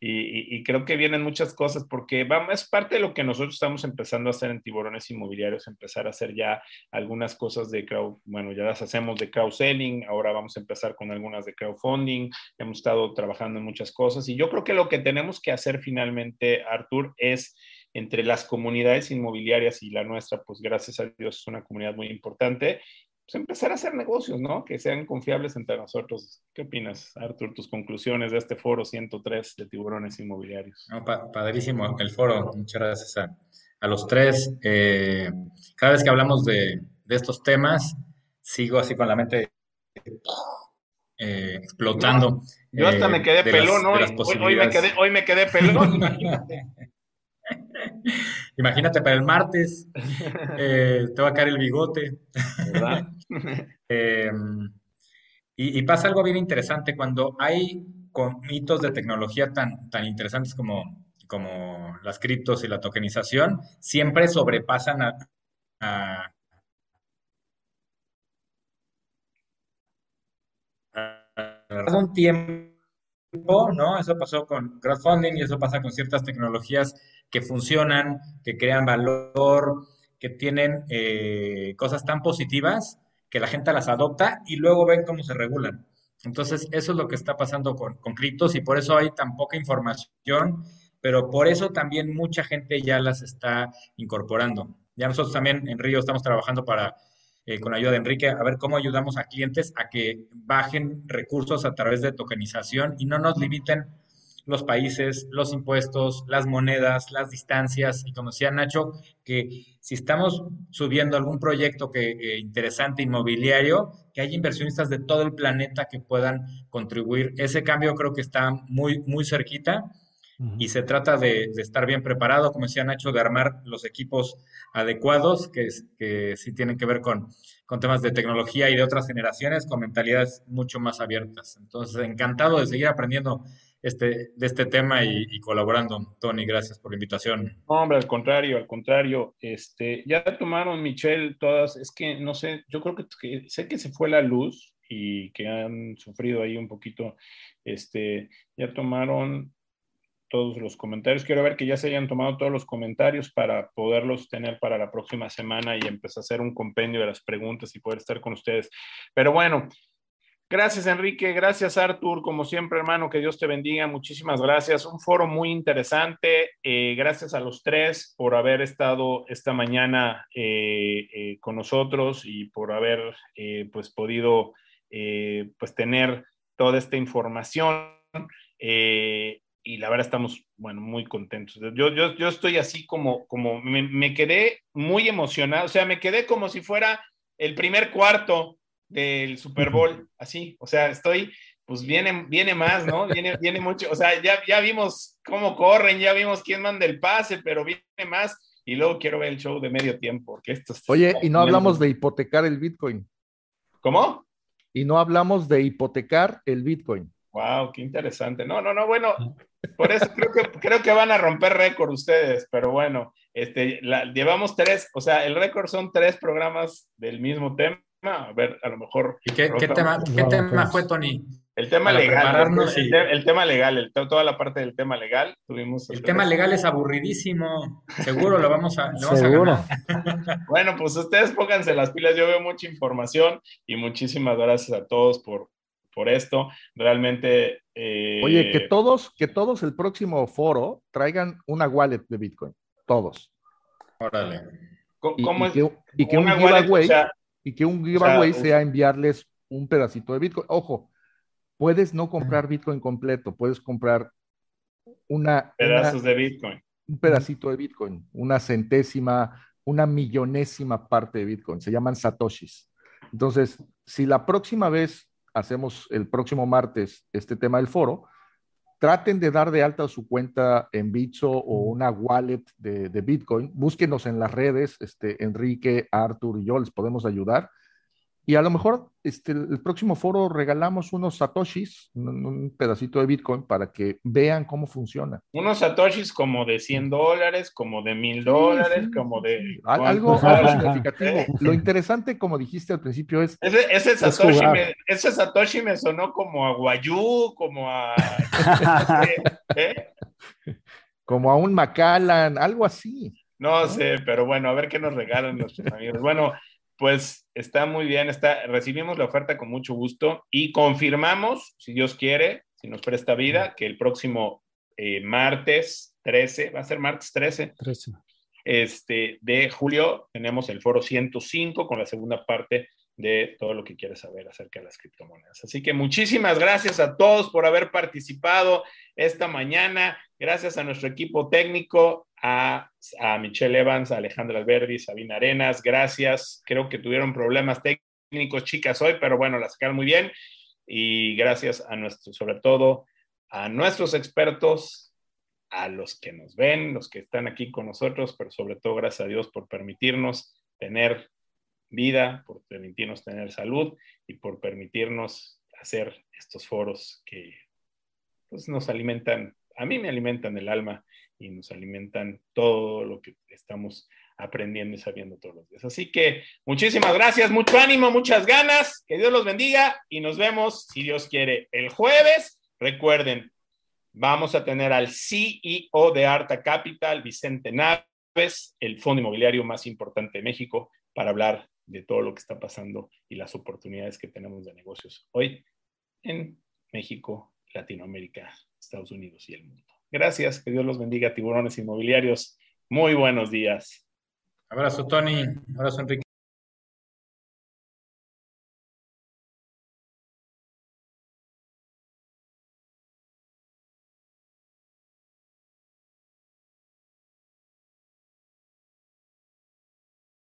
Y, creo que vienen muchas cosas porque vamos, es parte de lo que nosotros estamos empezando a hacer en tiburones inmobiliarios, empezar a hacer ya algunas cosas de crowd, bueno, ya las hacemos de crowdselling, ahora vamos a empezar con algunas de crowdfunding, hemos estado trabajando en muchas cosas y yo creo que lo que tenemos que hacer finalmente, Artur, es entre las comunidades inmobiliarias y la nuestra, pues gracias a Dios es una comunidad muy importante, pues, empezar a hacer negocios, ¿no? Que sean confiables entre nosotros. ¿Qué opinas, Artur, tus conclusiones de este foro 103 de tiburones inmobiliarios? padrísimo el foro. Muchas gracias a, los tres. Eh, cada vez que hablamos de, estos temas, sigo así con la mente eh, explotando. yo hasta me quedé eh, pelón, ¿no? Hoy, me quedé, hoy me quedé pelón. Imagínate para el martes, eh, te va a caer el bigote. Em, y, pasa algo bien interesante cuando hay mitos de tecnología tan, tan interesantes como, como las criptos y la tokenización, siempre sobrepasan a, a, un tiempo, ¿no? Eso pasó con crowdfunding y eso pasa con ciertas tecnologías que funcionan, que crean valor, que tienen eh, cosas tan positivas que la gente las adopta y luego ven cómo se regulan. Entonces, eso es lo que está pasando con, con criptos y por eso hay tan poca información, pero por eso también mucha gente ya las está incorporando. Ya nosotros también en Río estamos trabajando para, eh, con ayuda de Enrique, a ver cómo ayudamos a clientes a que bajen recursos a través de tokenización y no nos limiten los países, los impuestos, las monedas, las distancias. Y como decía Nacho, que si estamos subiendo algún proyecto que, eh, interesante inmobiliario, que haya inversionistas de todo el planeta que puedan contribuir. Ese cambio creo que está muy, muy cerquita y se trata de, estar bien preparado, como decía Nacho, de armar los equipos adecuados, que, que sí tienen que ver con, con temas de tecnología y de otras generaciones, con mentalidades mucho más abiertas. Entonces, encantado de seguir aprendiendo este, de este tema y, colaborando. Tony, gracias por la invitación. No, hombre, al contrario, al contrario. Este, ya tomaron, Michelle, todas, es que no sé, yo creo que, sé que se fue la luz y que han sufrido ahí un poquito, este, ya tomaron todos los comentarios. Quiero ver que ya se hayan tomado todos los comentarios para poderlos tener para la próxima semana y empezar a hacer un compendio de las preguntas y poder estar con ustedes. Pero bueno, Gracias, Enrique. Gracias, Artur. Como siempre, hermano, que Dios te bendiga. Muchísimas gracias. Un foro muy interesante. Eh, gracias a los tres por haber estado esta mañana eh, eh, con nosotros y por haber pues podido pues tener toda esta información. y la verdad estamos, bueno, muy contentos. Yo, yo, yo estoy así como, como me, me quedé muy emocionado. O sea, me quedé como si fuera el primer cuarto del Super Bowl, así, o sea, estoy, pues viene, viene más, ¿no? Viene, viene mucho, o sea, ya, ya vimos cómo corren, ya vimos quién manda el pase, pero viene más y luego quiero ver el show de medio tiempo, porque esto Oye, y no hablamos de hipotecar el Bitcoin. ¿Cómo? Y no hablamos de hipotecar el Bitcoin. Wow, qué interesante. No, no, no, bueno, por eso creo que, creo que van a romper récord ustedes, pero bueno, este, llevamos tres, o sea, el récord son tres programas del mismo tema. A ver, a lo mejor. ¿Y qué, tema, ¿qué tema fue, Tony? El tema legal. El, tema legal, toda la parte del tema legal. Tuvimos el tema legal es aburridísimo. Seguro lo vamos a, bueno, pues ustedes pónganse las pilas. Yo veo mucha información y muchísimas gracias a todos por, por esto. Realmente. Eh, Oye, que todos, que todos el próximo foro traigan una wallet de Bitcoin. Todos. Órale. ¿Cómo y, es? y, que, un giveaway, y que un giveaway sea enviarles un pedacito de Bitcoin. Ojo, puedes no comprar Bitcoin completo, puedes comprar una... Pedazos de Bitcoin. Un pedacito de Bitcoin, una centésima, una millonésima parte de Bitcoin. Se llaman satoshis. Entonces, si la próxima vez hacemos el próximo martes este tema del foro, traten de dar de alta su cuenta en Bitso o una wallet de, Bitcoin. Búsquenos en las redes, este, Enrique, Arthur y yo les podemos ayudar. Y a lo mejor este, el próximo foro regalamos unos satoshis, un, pedacito de Bitcoin para que vean cómo funciona. Unos satoshis como de 100 dólares, como de 1000 dólares, como de... Algo, significativo. Lo interesante, como dijiste al principio, es... Ese, satoshi, me, ese satoshi me sonó como a Guayú, como a... ¿eh? Como a un Macallan, algo así. No, sé, pero bueno, a ver qué nos regalan nuestros amigos. Bueno, pues está muy bien, está, recibimos la oferta con mucho gusto y confirmamos, si Dios quiere, si nos presta vida, que el próximo eh, martes 13, va a ser martes 13, 13. Este, de julio, tenemos el foro 105 con la segunda parte de todo lo que quieres saber acerca de las criptomonedas. Así que muchísimas gracias a todos por haber participado esta mañana. Gracias a nuestro equipo técnico, a, Michelle Evans, a Alejandra Alberdi, Sabina Arenas, gracias. Creo que tuvieron problemas técnicos, chicas, hoy, pero bueno, las sacaron muy bien. Y gracias a nuestro, sobre todo, a nuestros expertos, a los que nos ven, los que están aquí con nosotros, pero sobre todo gracias a Dios por permitirnos tener vida, por permitirnos tener salud y por permitirnos hacer estos foros que pues, nos alimentan, a mí me alimentan el alma y nos alimentan todo lo que estamos aprendiendo y sabiendo todos los días. Así que muchísimas gracias, mucho ánimo, muchas ganas, que Dios los bendiga y nos vemos, si Dios quiere, el jueves. Recuerden, vamos a tener al CEO de Arta Capital, Vicente Naves, el fondo inmobiliario más importante de México, para hablar de todo lo que está pasando y las oportunidades que tenemos de negocios hoy en México, Latinoamérica, Estados Unidos y el mundo. Gracias, que Dios los bendiga, tiburones inmobiliarios. Muy buenos días. Abrazo, Tony. Abrazo, Enrique.